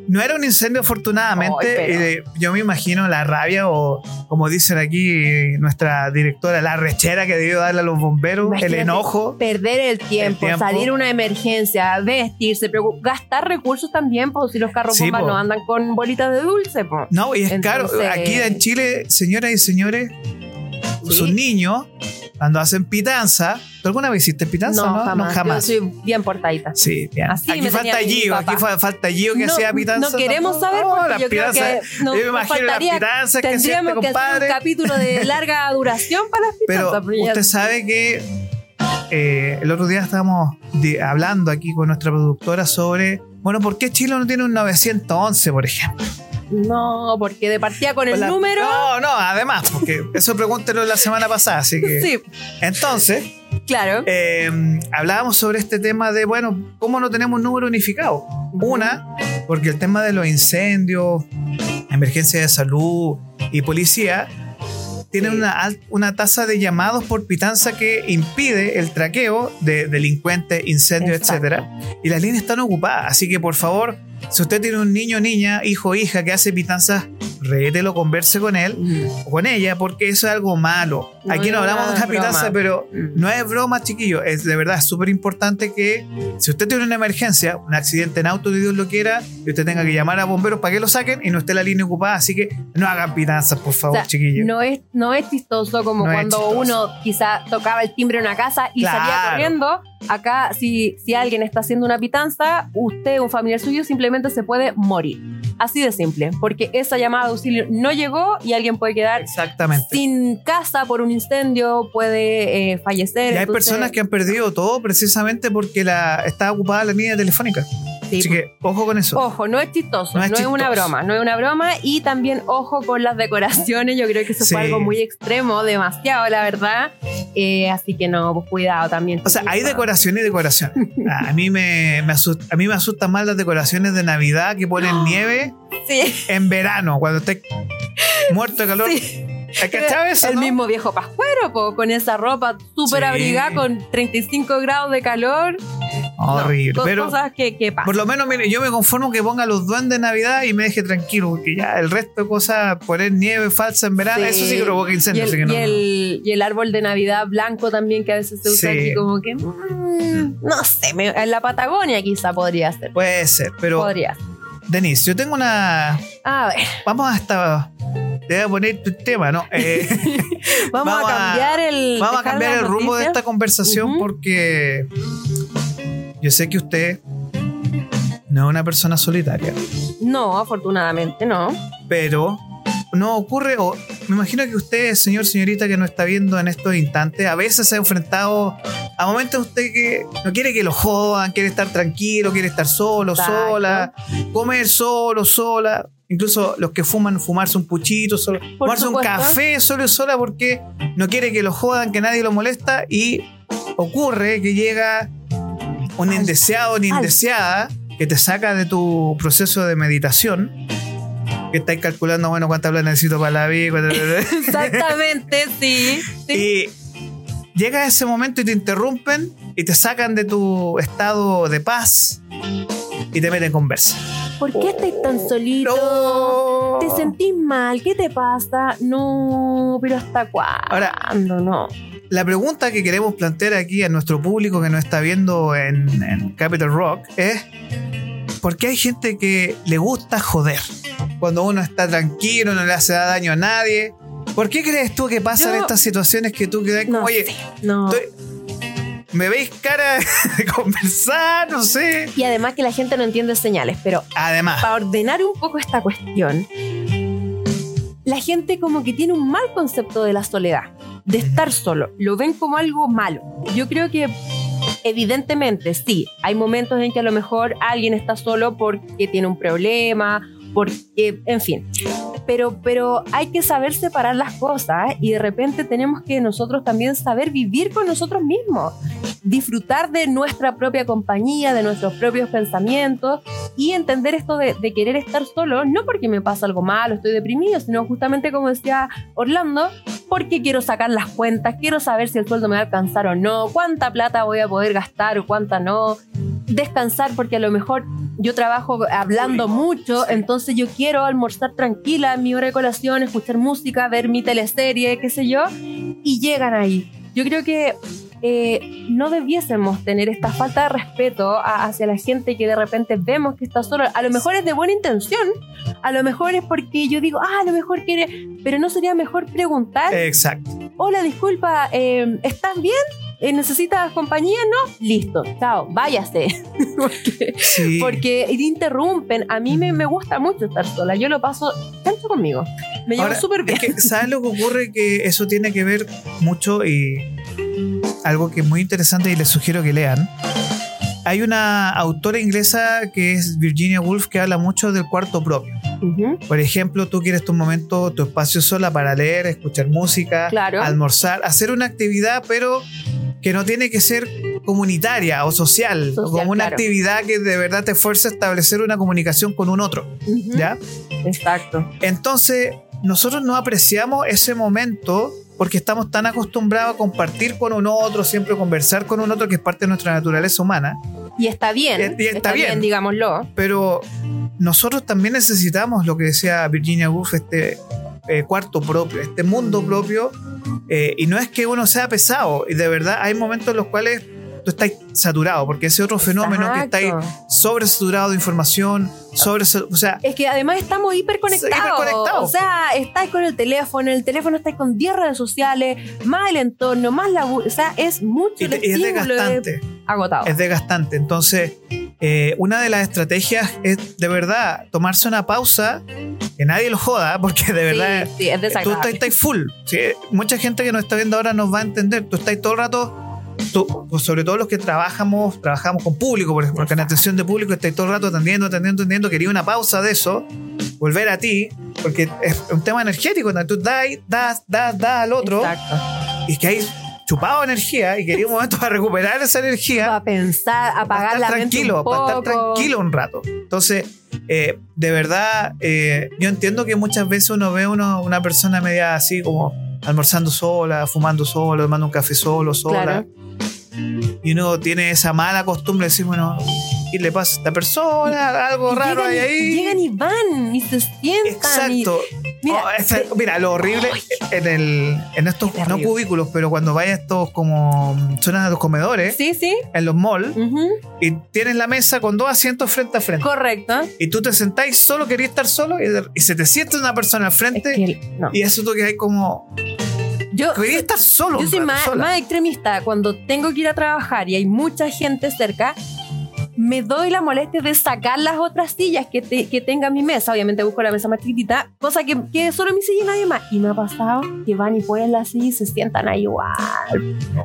no era un incendio afortunadamente. Eh, yo me imagino la rabia o, como dicen aquí eh, nuestra directora, la rechera que debió darle a los bomberos, Imagínate, el enojo. Perder el tiempo, tiempo. salir a una emergencia, vestirse, gastar recursos también, pues si los carros Sí, bombas po. no andan con bolitas de dulce. No, y es caro. Entonces- Aquí en Chile, señoras y señores, Sí. sus niños, cuando hacen pitanza, ¿tú alguna vez hiciste pitanza? No, No, jamás. No, jamás. Yo soy bien portadita. Sí, bien. Así aquí falta Gio, aquí fa- falta Gio que No- hacía pitanza. no queremos saber porque las yo creo que no- yo me imagino las pitanzas que este Tendríamos que hacer un capítulo de *laughs* larga duración para las Pero pitanzas, ya- usted sabe que eh, el otro día estábamos hablando aquí con nuestra productora sobre, bueno, ¿por qué Chile no tiene un 911, por ejemplo? No, porque de partida con el La- número. No, no, además, porque eso pregúntelo la semana pasada, así que... Sí, Entonces, claro. eh, hablábamos sobre este tema de, bueno, ¿cómo no tenemos un número unificado? Una, porque el tema de los incendios, emergencia de salud y policía tienen Sí. una, una tasa de llamados por pitanza que impide el traqueo de delincuentes, incendios, etcétera. Y las líneas están ocupadas. Así que por favor, si usted tiene un niño, niña, hijo o hija que hace pitanzas, rételo, converse con él Mm. o con ella, porque eso es algo malo. No Aquí no hablamos de una pitanza, pero Mm. no es broma, chiquillo. Es de verdad súper importante que si usted tiene una emergencia, un accidente en auto, que Dios lo quiera, y usted tenga que llamar a bomberos para que lo saquen y no esté la línea ocupada. Así que no hagan pitanzas, por O favor, sea, chiquillos. no es, no es chistoso como No cuando chistoso. uno quizá tocaba el timbre en una casa y salía corriendo. Acá, si, si alguien está haciendo una pitanza, usted, un familiar suyo, simplemente se puede morir. Así de simple, porque esa llamada de auxilio no llegó y alguien puede quedar Exactamente. sin casa por un incendio, puede eh, fallecer. Y hay entonces- personas que han perdido todo precisamente porque la, está ocupada la línea telefónica. Sí, Así que ojo con eso. Ojo, no es chistoso, No no es es, una broma, no es una broma. Y también ojo con las decoraciones, yo creo que eso Sí. fue algo muy extremo, demasiado, la verdad. Eh, así que no, pues cuidado también. O sea, hay decoración y decoración. *laughs* A mí me, me asusta, a mí me asustan más las decoraciones de Navidad que ponen *gasps* nieve Sí, en verano, cuando esté muerto de calor. sí. ¿Has cachado eso? El no? mismo viejo pascuero, po, con esa ropa súper Sí. abrigada, con 35 grados de calor. Horrible. No, pero cosas que, que pasan. por lo menos, mire, yo me conformo que ponga los duendes de Navidad y me deje tranquilo, porque ya el resto de cosas, poner nieve falsa en verano, Sí. eso sí que provoca y incendios. el, no- y el- y el árbol de Navidad blanco también, que a veces se usa Sí. aquí como que. mm, no sé, me- en la Patagonia quizá podría ser. Puede ser, pero Podría. Denise, yo tengo una. A ver, Vamos hasta. Te voy a poner tu tema, ¿no? Eh, *laughs* vamos, Vamos a cambiar el. vamos a cambiar el rumbo de esta conversación porque yo sé que usted no es una persona solitaria, No, afortunadamente no. pero no ocurre, o me imagino que usted, señor, señorita, que nos está viendo en estos instantes, a veces se ha enfrentado a momentos usted que no quiere que lo jodan, quiere estar tranquilo, quiere estar solo, Exacto. sola, comer solo, sola. Incluso los que fuman, fumarse un puchito, solo, fumarse un café solo y sola porque no quiere que lo jodan, que nadie lo molesta y ocurre que llega un indeseado una indeseada que te saca de tu proceso de meditación, que estáis calculando, bueno, cuánta plata necesito para la vida, *laughs* *laughs* Exactamente, sí. sí. y llega ese momento y te interrumpen y te sacan de tu estado de paz y te meten en conversa. ¿Por qué estás tan solito? No. ¿Te sentís mal? ¿Qué te pasa? No, pero ¿hasta cuándo? Ahora- no. La pregunta que queremos plantear aquí a nuestro público que nos está viendo en, en Capital Rock es ¿por qué hay gente que le gusta joder? Cuando uno está tranquilo, no le hace daño a nadie. ¿Por qué crees tú que pasan Yo- estas situaciones que tú quedas como, No oye, no. estoy- ¿me veis cara *laughs* de conversar? No sé. Y además que la gente no entiende señales, pero Además, para ordenar un poco esta cuestión, la gente como que tiene un mal concepto de la soledad, de estar solo, lo ven como algo malo. Yo creo que evidentemente sí, hay momentos en que a lo mejor alguien está solo porque tiene un problema, porque, en fin. Pero, pero hay que saber separar las cosas y de repente tenemos que nosotros también saber vivir con nosotros mismos, disfrutar de nuestra propia compañía, de nuestros propios pensamientos y entender esto de, de querer estar solo, no porque me pasa algo malo, estoy deprimido, sino justamente como decía Orlando, porque quiero sacar las cuentas, quiero saber si el sueldo me va a alcanzar o no, cuánta plata voy a poder gastar o cuánta no, descansar porque a lo mejor yo trabajo hablando mucho, entonces yo quiero almorzar tranquila mi hora de colación, escuchar música, ver mi teleserie, qué sé yo, y llegan ahí. Yo creo que eh, no debiésemos tener esta falta de respeto a- hacia la gente que de repente vemos que está solo. A lo mejor es de buena intención, a lo mejor es porque yo digo, ah, a lo mejor quiere, pero no sería mejor preguntar, exacto. hola, disculpa, eh, ¿estás bien? Eh, ¿Necesitas compañía? No, listo, chao, váyase. *laughs* porque, Sí. porque interrumpen. A mí me, me gusta mucho estar sola, yo lo paso tanto conmigo. Me llevo súper bien. Es que, *laughs* ¿sabes lo que ocurre? Que eso tiene que ver mucho y algo que es muy interesante y les sugiero que lean. Hay una autora inglesa que es Virginia Woolf que habla mucho del cuarto propio. Por ejemplo, tú quieres tu momento, tu espacio sola para leer, escuchar música, Claro. almorzar, hacer una actividad, pero que no tiene que ser comunitaria o social, o como una claro. actividad que de verdad te esfuerza a establecer una comunicación con un otro. ¿Ya? Exacto. Entonces, nosotros no apreciamos ese momento porque estamos tan acostumbrados a compartir con un otro, siempre conversar con un otro que es parte de nuestra naturaleza humana. Y está bien. Y- y está bien. digámoslo. Pero nosotros también necesitamos lo que decía Virginia Woolf, este eh, cuarto propio, este mundo propio. eh, y no es que uno sea pesado, y de verdad hay momentos en los cuales tú estás saturado, porque ese otro fenómeno que está ahí Exacto. sobresaturado de información, sobre, o sea, Es que además estamos hiperconectados. Hiperconectados. O sea, estáis con el teléfono, el teléfono estáis con 10 redes sociales, más el entorno, más la... O sea, es mucho y, el y es desgastante. agotado. es desgastante. Entonces, eh, una de las estrategias es de verdad tomarse una pausa, que nadie lo joda, porque de verdad sí, sí, es tú estás, estás full. ¿sí? Mucha gente que nos está viendo ahora nos va a entender. Tú estás todo el rato, tú- pues sobre todo los que trabajamos, trabajamos con público, por ejemplo, porque en atención de público estás todo el rato atendiendo, atendiendo, atendiendo. Quería una pausa de eso, volver a ti, porque es un tema energético. Tú das, das, das, das al otro, Exacto. y que hay chupado energía, y quería un momento para recuperar esa energía Para pensar, para apagar estar la mente tranquilo, un para estar tranquilo un rato. Entonces, eh, de verdad, eh, yo entiendo que muchas veces uno ve uno, una persona media así como almorzando sola, fumando solo, tomando un café solo, sola. Claro. Y uno tiene esa mala costumbre de decir, bueno, ¿qué le pasa a esta persona? Algo Y raro hay y- ahí. llegan y van y se sientan. y- Exacto. Mira, Oh, se- mira, lo horrible en el en estos no cubículos, pero cuando vayas a estos como zonas de los comedores Sí, sí. en los malls y tienes la mesa con dos asientos frente a frente. Correcto. y tú te sentáis solo, querías estar solo y, y se te sienta una persona al Es frente que, no. y eso tú que hay como Yo, querías estar solo Yo soy más extremista. Cuando tengo que ir a trabajar y hay mucha gente cerca, me doy la molestia de sacar las otras sillas que, te- que tenga mi mesa. Obviamente busco la mesa más chiquitita, cosa que, que solo mi silla y nadie más. Y me ha pasado que van y ponen la silla y se sientan ahí igual.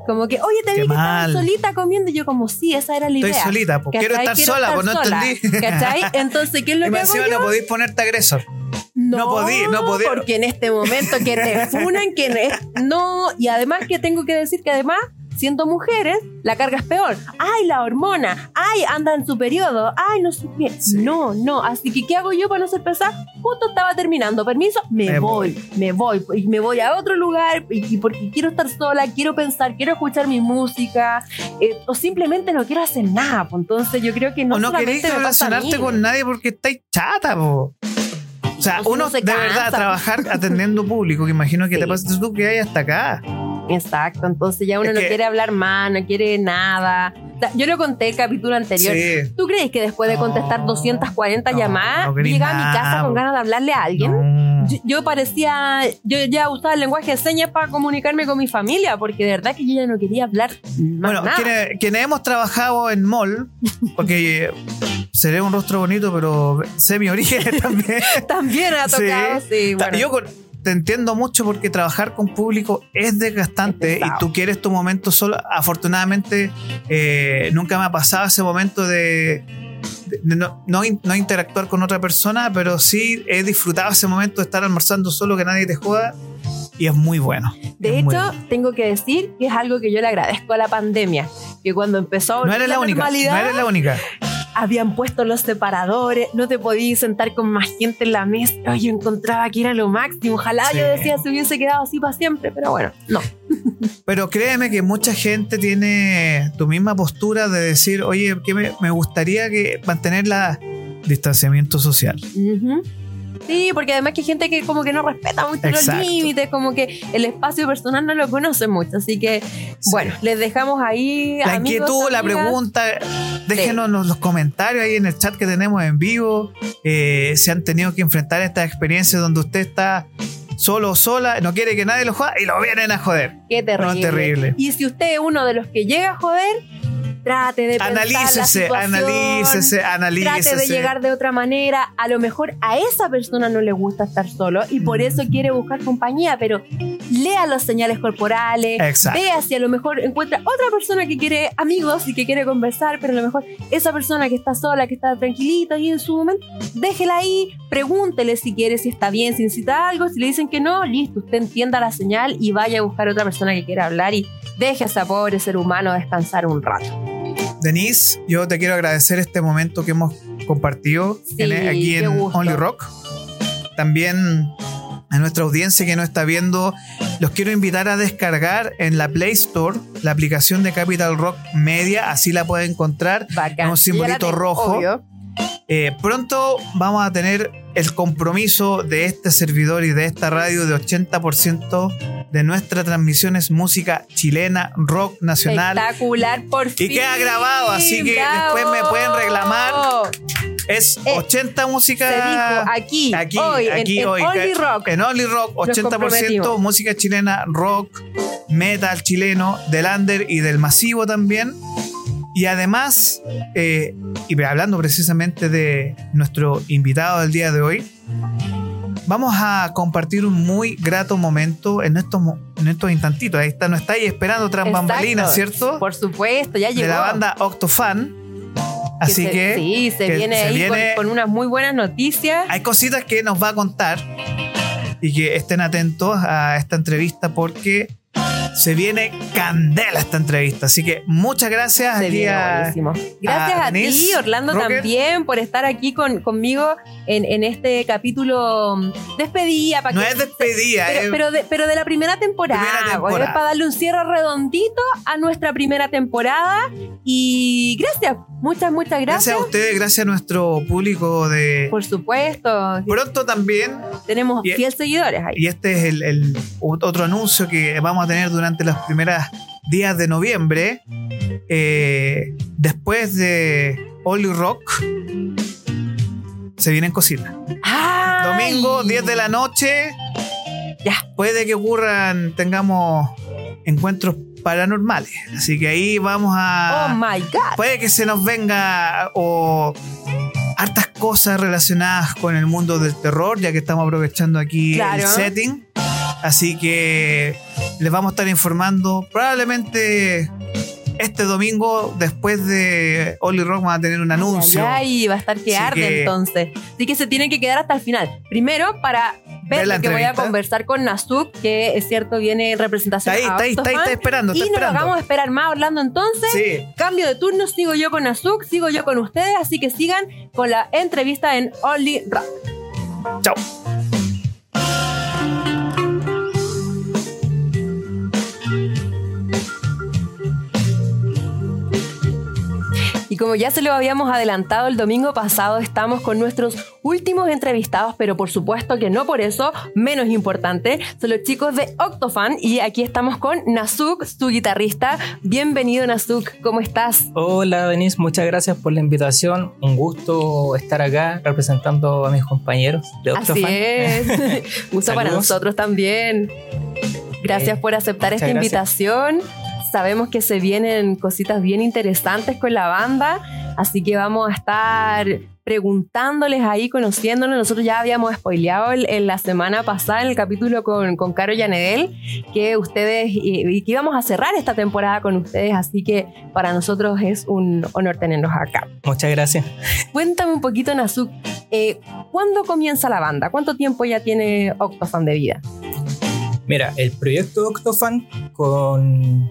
Como que, oye, te vi que estabas solita comiendo. Y yo, como, sí, esa era la estoy idea. solita pues quiero estar sola pues no entendí ¿Cachai? Entonces, ¿qué es lo y que hago yo? no podéis ponerte agresor No podí, no podí. Porque en este momento que te funan, que no- no. Y además que tengo que decir que además, siendo mujeres, la carga es peor. Ay, la hormona. Ay, anda en su periodo. Ay, no sé qué. Sí. No, no. Así que, ¿qué hago yo para no ser pesada? Justo estaba terminando. Permiso, me, Me voy, me voy. Y me voy a otro lugar y, y porque quiero estar sola, quiero pensar, quiero escuchar mi música. eh, o simplemente no quiero hacer nada. pues, Entonces, yo creo que no o no queréis relacionarte con nadie porque estáis chata po. o sea O uno se de verdad trabajar atendiendo público que imagino que Sí. te pasa tú que hay hasta acá Exacto, entonces ya uno Es no que- quiere hablar más, no quiere nada. Yo lo conté el capítulo anterior. sí ¿Tú crees que después de contestar No, 240 no, llamadas, no llegaba a mi casa con ganas de hablarle a alguien? Yo, yo parecía, yo ya usaba el lenguaje de señas para comunicarme con mi familia, porque de verdad que yo ya no quería hablar más Bueno, nada. quienes, quienes hemos trabajado en mall, porque seré un rostro bonito, pero sé mi origen *laughs* también. También ha tocado, sí, bueno. Yo con- te entiendo mucho porque trabajar con público es desgastante Es y tú quieres tu momento solo. Afortunadamente, eh, nunca me ha pasado ese momento de, de no, no in- no interactuar con otra persona, pero sí he disfrutado ese momento de estar almorzando solo, que nadie te joda. Y es muy bueno. De hecho, bueno. tengo que decir que es algo que yo le agradezco a la pandemia, que cuando empezó no eres la única. No eres la única. Habían puesto los separadores, no te podías sentar con más gente en la mesa. Yo encontraba que era lo máximo. Ojalá Sí. yo decía se hubiese quedado así para siempre, pero bueno, no. *laughs* Pero créeme que mucha gente tiene tu misma postura de decir, oye, que me, me gustaría que mantener la distanciamiento social. Ujú. Sí, porque además que hay gente que como que no respeta mucho Exacto. los límites, como que el espacio personal no lo conoce mucho. Así que, bueno, les dejamos ahí. La amigos, inquietud, la pregunta, déjenos en los comentarios ahí en el chat que tenemos en vivo. eh, si han tenido que enfrentar estas experiencias donde usted está solo o sola, no quiere que nadie lo joda y lo vienen a joder. Qué terrible. No, terrible. Y si usted es uno de los que llega a joder, trate de pensar la Analícese, analícese, analícese. Trate de llegar de otra manera. A lo mejor a esa persona no le gusta estar solo y por Mm. eso quiere buscar compañía, pero lea las señales corporales. Exacto. Vea si a lo mejor encuentra otra persona que quiere amigos y que quiere conversar, pero a lo mejor esa persona que está sola, que está tranquilita y en su momento, déjela ahí, pregúntele si quiere, si está bien, si necesita algo. Si le dicen que no, listo, usted entienda la señal y vaya a buscar otra persona que quiera hablar y deje a ese pobre ser humano descansar un rato. Denise, yo te quiero agradecer este momento que hemos compartido Sí, en- aquí en gusto. Only Rock. También a nuestra audiencia que nos está viendo, los quiero invitar a descargar en la Play Store la aplicación de Capital Rock Media, así la pueden encontrar, Bacán. en un simbolito rojo. obvio. Eh, pronto vamos a tener el compromiso de este servidor y de esta radio de 80% de nuestra transmisión es música chilena, rock nacional. Espectacular, por fin. Y queda grabado, así que después me pueden reclamar. Es Eh, 80 música. Dijo aquí, Aquí, hoy, en- aquí en, hoy. Only que- Rock. En Only Rock, Nos 80% comprometimos. música chilena, rock, metal chileno, del under y del masivo también. Y además, eh, y hablando precisamente de nuestro invitado del día de hoy, vamos a compartir un muy grato momento en estos, en estos instantitos. Ahí está, no está ahí esperando tras Exacto. bambalinas, ¿cierto? Por supuesto, ya llegó. de la banda Octofan. Así se- que, Sí, se que viene se ahí viene- Con, con unas muy buenas noticias. hay cositas que nos va a contar y que estén atentos a esta entrevista porque se viene candela esta entrevista. Así que muchas gracias Se viene a- buenísimo. Gracias a, ti, Orlando, también, por estar aquí con, conmigo en, en este capítulo mm, despedida. para No que- es despedida, Pero, es- pero de, pero de la primera temporada. Primera temporada. güey, Es para darle un cierre redondito a nuestra primera temporada. Y gracias, muchas, muchas gracias gracias. a ustedes, gracias a nuestro público de Por supuesto, pronto también. tenemos Y- fiel seguidores ahí. Y este es el, el otro anuncio que vamos a tener durante los primeros días de noviembre. Eh, después de Only Rock, se vienen cositas. Domingo, 10 de la noche. Ya. Puede que ocurran, tengamos encuentros paranormales. Así que ahí vamos Oh a. my God. puede que se nos venga o hartas cosas relacionadas con el mundo del terror, ya que estamos aprovechando aquí Claro. el setting. Así que les vamos a estar informando probablemente este domingo, después de Only Rock, vamos a tener un anuncio. Ay, va a estar que Así arde que- entonces. Así que se tienen que quedar hasta el final. Primero, para ver lo que voy a conversar con Nazuk, que es cierto, viene en representación Está ahí, a está ahí, está ahí, está esperando, está Y no lo esperando. hagamos esperar más, Orlando. Entonces, Sí. cambio de turno, sigo yo con Nazuk, sigo yo con ustedes, así que sigan con la entrevista en Only Rock. Chao. Y como ya se lo habíamos adelantado el domingo pasado, estamos con nuestros últimos entrevistados, pero por supuesto que no por eso menos importante, son los chicos de Octofan y aquí estamos con Nazuk, su guitarrista. Bienvenido Nazuk, ¿cómo estás? Hola Denise, muchas gracias por la invitación. Un gusto estar acá representando a mis compañeros de Así Octofan. es. *laughs* Gusto para nosotros también. Gracias Eh, por aceptar esta gracias. invitación. Sabemos que se vienen cositas bien interesantes con la banda, así que vamos a estar preguntándoles ahí, conociéndonos. Nosotros ya habíamos spoileado el- en la semana pasada en el capítulo con, con Caro Yanedel que ustedes y, y que íbamos a cerrar esta temporada con ustedes, así que para nosotros es un honor tenerlos acá. Muchas gracias. Cuéntame un poquito, Nazuk, eh, ¿cuándo comienza la banda? ¿Cuánto tiempo ya tiene Octofan de vida? Mira, el proyecto Octofan con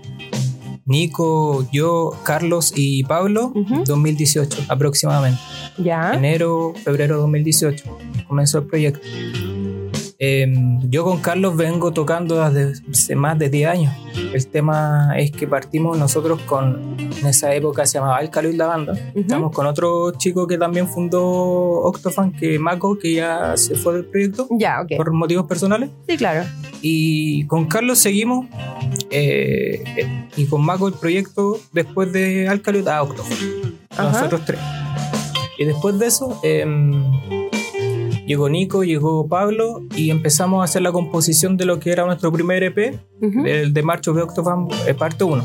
Nico, yo, Carlos y Pablo, Ujú. 2018 aproximadamente. ¿Ya? Enero, febrero 2018 comenzó el proyecto. Em, yo con Carlos vengo tocando desde hace más de 10 años. El tema es que partimos nosotros con, en esa época se llamaba Alcalo y la banda. Ujú. Estamos con otro chico que también fundó Octofan, que Mako, que ya se fue del proyecto Ya, ok. por motivos personales. Sí, claro. Y con Carlos seguimos. Eh, y con Mako el proyecto después de Alcalo a. Ajá. Nosotros tres. Y después de eso, em, llegó Nico, llegó Pablo y empezamos a hacer la composición de lo que era nuestro primer EP, el de March of the Octofan, eh, parte 1.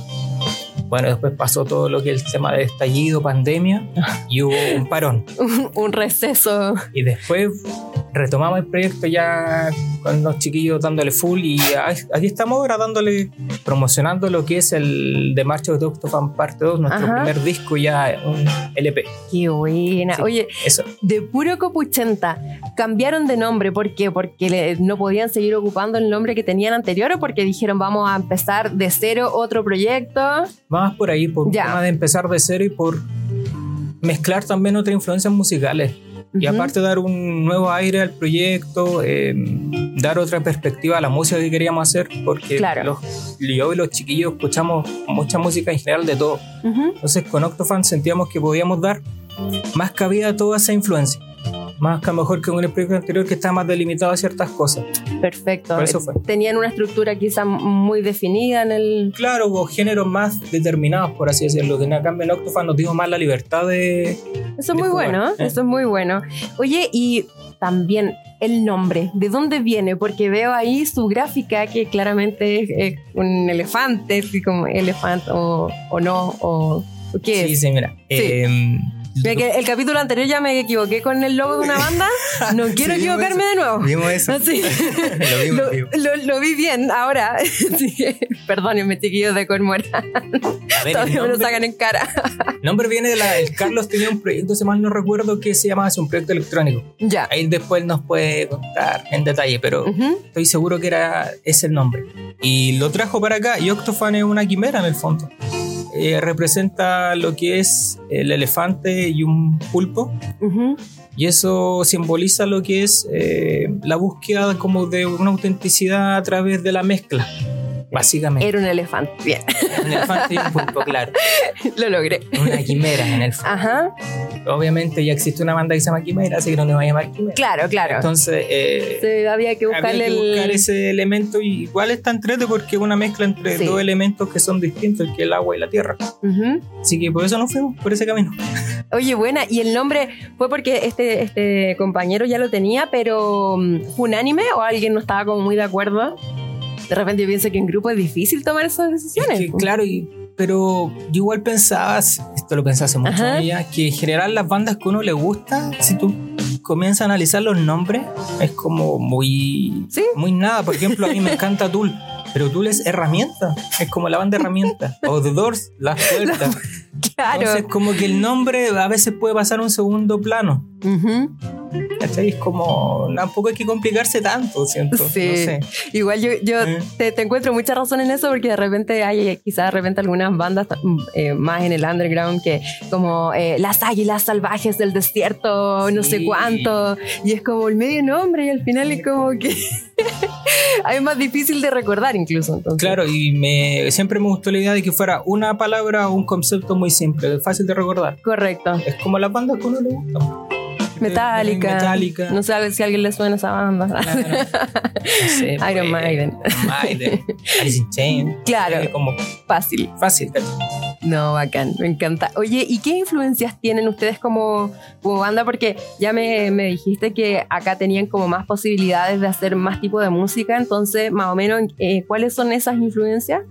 Bueno, después pasó todo lo que es el tema de estallido, pandemia, *laughs* y hubo un parón. *laughs* un receso. Y después retomamos el proyecto ya con los chiquillos dándole full y aquí estamos ahora dándole, promocionando lo que es el de March of the Octofan parte 2, nuestro Ajá. primer disco ya, un LP. Qué buena. Sí. Oye, Eso. de puro copuchenta, ¿cambiaron de nombre? ¿Por qué? ¿Porque le- no podían seguir ocupando el nombre que tenían anterior o porque dijeron vamos a empezar de cero otro proyecto? Más por ahí, por Ya. tema de empezar de cero y por mezclar también otras influencias musicales. Y aparte dar un nuevo aire al proyecto, eh, dar otra perspectiva a la música que queríamos hacer, porque Claro. los, yo y los chiquillos escuchamos mucha música en general de todo. Entonces con Octofan sentíamos que podíamos dar más cabida a toda esa influencia. Más que a lo mejor que en el proyecto anterior que estaba más delimitado a ciertas cosas. Perfecto. Por eso fue. Tenían una estructura quizá muy definida en el... Claro, hubo géneros más determinados, por así decirlo. Que en cambio en Octofan nos dio más la libertad de... Eso es muy jugar, bueno, ¿eh? eso es muy bueno. Oye, y también el nombre, ¿de dónde viene? Porque veo ahí su gráfica que claramente es, es un elefante, así como elefante o, o no, o, o qué Sí, es. sí, mira. em, Mira que el capítulo anterior ya me equivoqué con el logo de una banda, no *laughs* quiero Sí, equivocarme de nuevo. Vimos eso. Sí. *laughs* Lo vimos, lo, vimos. lo- lo vi bien ahora. *laughs* Sí. Perdónenme, chiquillos de el Todavía me lo sacan en cara. El nombre viene de la. El Carlos tenía un proyecto, si mal no recuerdo, que se llamaba un proyecto electrónico. ya. Ahí después nos puede contar en detalle, pero Ujú. estoy seguro que era ese el nombre. Y lo trajo para acá. Y Octofan es una quimera en el fondo. Eh, representa lo que es el elefante y un pulpo. Y eso simboliza lo que es eh, la búsqueda como de una autenticidad a través de la mezcla. Básicamente. Era un elefante. Bien, Un elefante y un pulpo, claro. *laughs* lo logré. Una quimera en el fondo. Ajá. Obviamente ya existe una banda que se llama Quimera, así que no le va a llamar Quimera. Claro, claro. Entonces, eh, Sí, había que buscarle había que buscar el. ese elemento y igual está entrete porque es una mezcla entre Sí. dos elementos que son distintos, que es el agua y la tierra. Ujú. Así que por eso nos fuimos, por ese camino. *laughs* Oye, buena. Y el nombre fue porque este, este compañero ya lo tenía, pero mm, ¿fue unánime o alguien no estaba como muy de acuerdo? De repente yo pienso que en grupo es difícil tomar esas decisiones. Es que, claro, y, pero yo igual pensaba, esto lo pensé hace mucho ya, que en general las bandas que a uno le gusta, si tú comienzas a analizar los nombres, es como muy, Sí. muy nada. Por ejemplo, a mí me encanta Tool. Pero Tool es herramienta, es como la banda herramienta. O The Doors, las puertas. *laughs* Claro. Entonces, como que el nombre a veces puede pasar a un segundo plano. Ujú. ¿Cachai? Es como. Tampoco hay que complicarse tanto, siento. Sí. No sé. Igual yo, yo Eh. te, te encuentro mucha razón en eso porque de repente hay eh, quizás de repente algunas bandas mm, eh, más en el underground que como eh, las águilas salvajes del desierto, no sé Sí. cuánto, y es como el medio nombre y al final es como que *laughs* es más difícil de recordar incluso. Entonces. Claro, y me, siempre me gustó la idea de que fuera una palabra o un concepto muy simple, fácil de recordar. Correcto. Es como las bandas que uno le gustan. Metallica. Metallica. No sé si a alguien le suena esa banda. Claro. *laughs* No sé, Iron pues, Maiden. Maiden. Alice in Chains. Claro. Como Fácil. fácil. No, bacán, me encanta. Oye, ¿y qué influencias tienen ustedes como, como banda? Porque ya me, me dijiste que acá tenían como más posibilidades de hacer más tipo de música, entonces, más o menos, eh, ¿cuáles son esas influencias?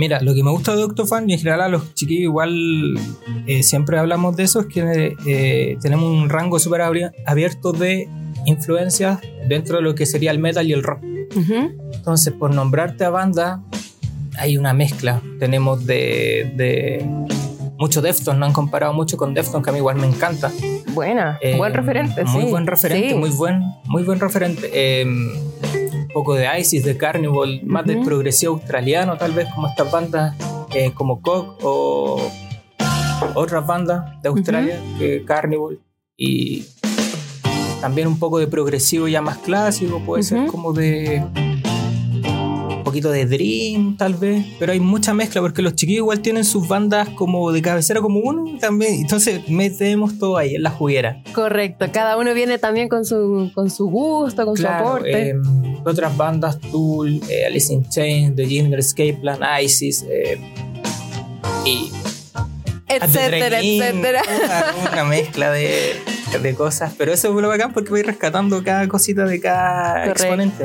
Mira, lo que me gusta de Octofan y en general a los chiquillos igual eh, siempre hablamos de eso es que eh, tenemos un rango súper abierto de influencias dentro de lo que sería el metal y el rock. Entonces, por nombrarte a banda, hay una mezcla. Tenemos de, de mucho Deftones, no han comparado mucho con Deftones, que a mí igual me encanta. Buena, Eh, buen referente, Muy sí. buen referente, Sí. muy buen, muy buen referente. Un poco de Isis, de Carnival, más del Ujú. progresivo australiano, tal vez, como estas bandas eh, como Cock o otras bandas de Australia, que Carnival. Y también un poco de progresivo ya más clásico, puede ser como de un poquito de Dream, tal vez, pero hay mucha mezcla porque los chiquillos igual tienen sus bandas como de cabecera como uno también, entonces metemos todo ahí en la juguera. Correcto, cada uno viene también con su, con su gusto, con su aporte. eh, otras bandas, Tool, eh, Alice in Chains, The Ginger Escape Plan, Isis, eh, y etcétera, etcétera. Una, una mezcla de, de cosas, pero eso es lo bacán porque voy rescatando cada cosita de cada Correcto. exponente.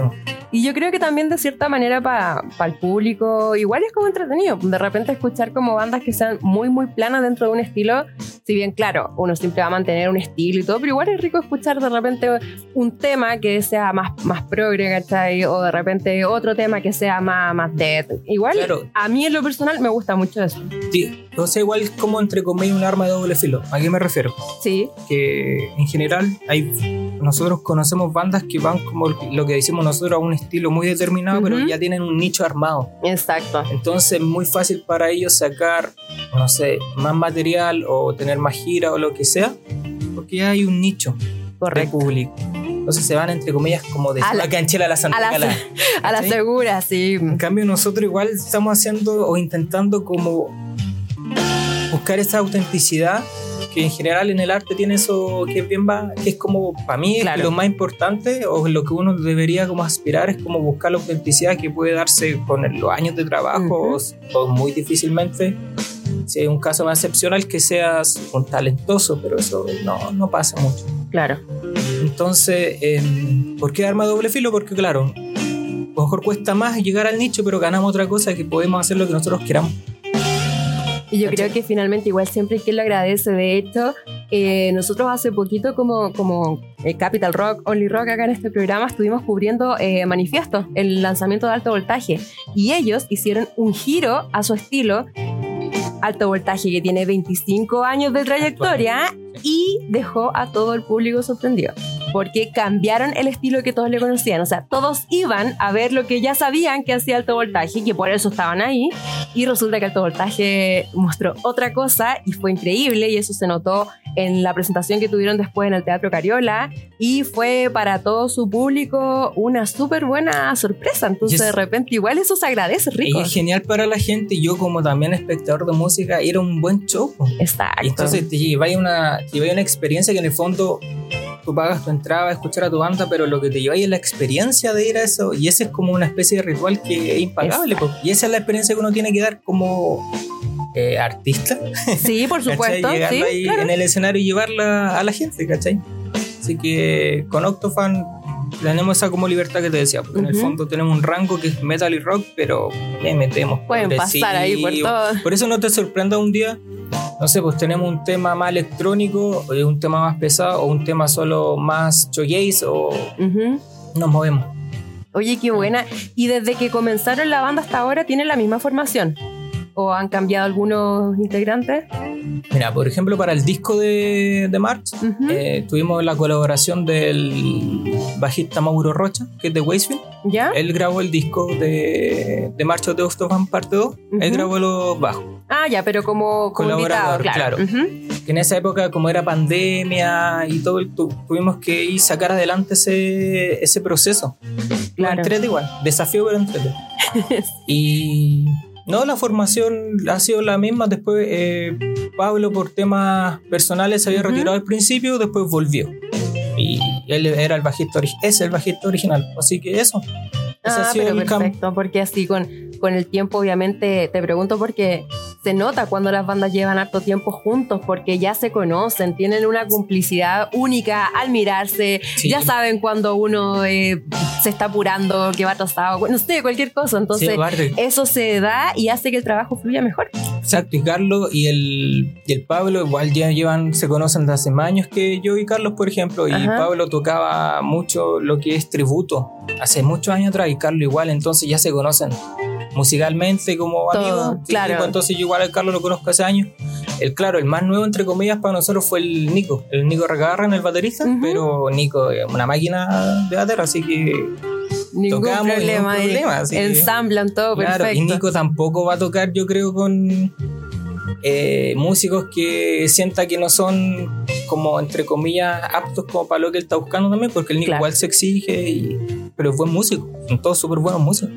Y yo creo que también de cierta manera para el público igual es como entretenido. De repente escuchar como bandas que sean muy muy planas dentro de un estilo, si bien claro, uno siempre va a mantener un estilo y todo, pero igual es rico escuchar de repente un tema que sea más, más progre, ¿cachai? O de repente otro tema que sea más, más dead. Igual Claro. a mí en lo personal me gusta mucho eso. Sí, o sea, igual como entre comillas un arma de doble filo. ¿A qué me refiero? Sí, que en general hay nosotros conocemos bandas que van como lo que decimos nosotros a un estilo muy determinado pero ya tienen un nicho armado exacto. entonces es muy fácil para ellos sacar no sé más material o tener más gira o lo que sea porque ya hay un nicho de Correcto. público Entonces se van, entre comillas, como de A la- Chile a la Santa A la, *laughs* segura, sí. En cambio, nosotros igual estamos haciendo o intentando como buscar esa autenticidad que en general en el arte tiene eso que es bien va, que es como para mí Claro. lo más importante o lo que uno debería como aspirar es como buscar la autenticidad que puede darse con los años de trabajo o, o muy difícilmente si hay un caso más excepcional que seas un talentoso pero eso no, no pasa mucho Claro. entonces, em, ¿por qué arma doble filo? Porque claro, a lo mejor cuesta más llegar al nicho, pero ganamos otra cosa que podemos hacer lo que nosotros queramos. Y yo creo que finalmente igual siempre hay quien lo agradece. De hecho, eh, nosotros hace poquito como, como eh, Capital Rock, Only Rock acá en este programa estuvimos cubriendo eh, Manifiesto, el lanzamiento de alto voltaje. Y ellos hicieron un giro a su estilo. Alto voltaje que tiene 25 años de trayectoria y dejó a todo el público sorprendido. Porque cambiaron el estilo que todos le conocían. O sea, todos iban a ver lo que ya sabían que hacía alto voltaje, que por eso estaban ahí. Y resulta que alto voltaje mostró otra cosa y fue increíble. Y eso se notó en la presentación que tuvieron después en el Teatro Cariola. Y fue para todo su público una súper buena sorpresa. Entonces, Yes. de repente, igual eso se agradece, Y rico. es genial para la gente, yo como también espectador de música, era un buen show. Exacto. Y entonces te lleváis una, te una experiencia que en el fondo tú pagas tu entrada a escuchar a tu banda, pero lo que te lleváis es la experiencia de ir a eso. Y ese es como una especie de ritual que es impagable. Y esa es la experiencia que uno tiene que dar como eh, artista. Sí, por *laughs* supuesto. Sí, ahí claro. en el escenario y llevarla a la gente, ¿cachai? Así que con Octofan tenemos esa como libertad que te decía, porque en el fondo tenemos un rango que es metal y rock, pero le metemos. Pueden pasar ahí por todo. Por eso no te sorprenda un día, no sé, pues tenemos un tema más electrónico, o un tema más pesado, o un tema solo más shoegaze, o nos movemos. Oye, qué buena. ¿Y desde que comenzaron la banda hasta ahora tienen la misma formación? ¿O han cambiado algunos integrantes? Mira, por ejemplo, para el disco de, de March, eh, tuvimos la colaboración del bajista Mauro Rocha, que es de Wastefield. ¿Ya? Él grabó el disco de, de March of the parte 2. Él Ujú. grabó los bajos. Ah, ya, pero como, como invitado, Colaborador, claro. Que en esa época, como era pandemia y todo, tu- tuvimos que ir sacar adelante ese, ese proceso. Claro. Entrete igual, desafío pero entrete. *laughs* y no, la formación ha sido la misma. Después eh, Pablo por temas personales se había retirado al principio, después volvió. Y él era el bajista, es el bajista original. Así que eso. Ah, pero perfecto, porque así con, con el tiempo, obviamente, te pregunto porque se nota cuando las bandas llevan harto tiempo juntos, porque ya se conocen, tienen una complicidad única al mirarse, Sí. ya saben cuando uno eh, se está apurando, que va atrasado, no sé, cualquier cosa. Entonces, Sí, eso se da y hace que el trabajo fluya mejor. Exacto, y Carlos y el, y el Pablo igual ya llevan, se conocen de hace más años que yo y Carlos, por ejemplo, y Ajá. Pablo tocaba mucho lo que es tributo, hace muchos años atrás, y Carlos igual, entonces ya se conocen musicalmente como Todo, amigos. claro. entonces yo igual al Carlos lo conozco hace años. El claro, el más nuevo entre comillas para nosotros fue el Nico, el Nico Recabarren, el baterista, pero Nico es una máquina de bater, así que Ningún Tocamos, problema. ningún problema, así ensamblan todo Claro, perfecto. y Nico tampoco va a tocar, yo creo, con eh, músicos que sienta que no son como entre comillas aptos como para lo que él está buscando también, porque el Nico Claro. igual se exige, y- pero es buen músico, son todos súper buenos músicos.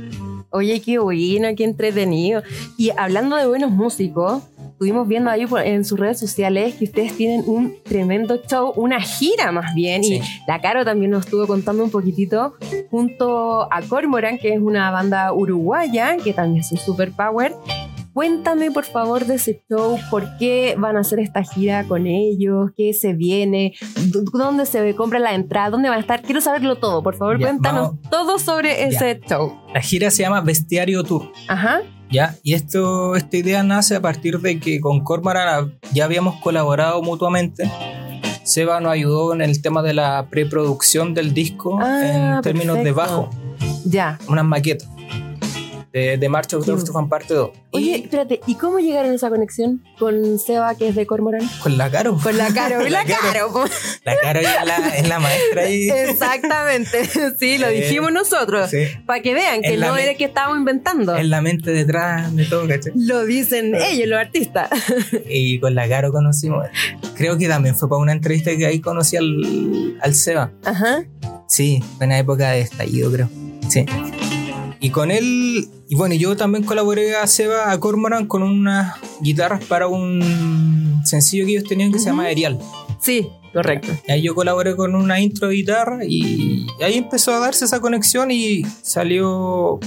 Oye, qué bueno, qué entretenido. Y hablando de buenos músicos, estuvimos viendo ahí en sus redes sociales que ustedes tienen un tremendo show, una gira más bien. Sí. Y la Caro también nos estuvo contando un poquitito junto a Cormoran, que es una banda uruguaya, que también es un super power. Cuéntame por favor de ese show, por qué van a hacer esta gira con ellos, qué se viene, dónde se compra la entrada, dónde van a estar. Quiero saberlo todo, por favor, Ya, cuéntanos vamos. todo sobre ese show. La gira se llama Bestiario Tour. Ajá. ¿Ya? Y esto, esta idea nace a partir de que con Cormoran ya habíamos colaborado mutuamente. Seba nos ayudó en el tema de la preproducción del disco Ah, en términos de perfecto. bajo, Ya. unas maquetas de, de March of Qué- Octofan parte 2. Oye, Y espérate, ¿y cómo llegaron a esa conexión con Seba, que es de Cormoran? con la Caro. Con la Caro, la, *laughs* La Caro. La Caro es la, es la maestra ahí. Exactamente, *laughs* sí, lo Eh, dijimos nosotros. Sí. Para que vean que no era que estábamos inventando. Es la mente detrás de todo, ¿cachai? Lo dicen ellos, los artistas. *laughs* Y con la Caro conocimos. Creo que también fue para una entrevista que ahí conocí al, al Seba. Ajá. Sí, buena época de estallido, creo. Sí. Y con él, y bueno, yo también colaboré a Seba, a Cormoran, con unas guitarras para un sencillo que ellos tenían que se llama Erial. Sí, correcto. Y ahí yo colaboré con una intro de guitarra y ahí empezó a darse esa conexión y salió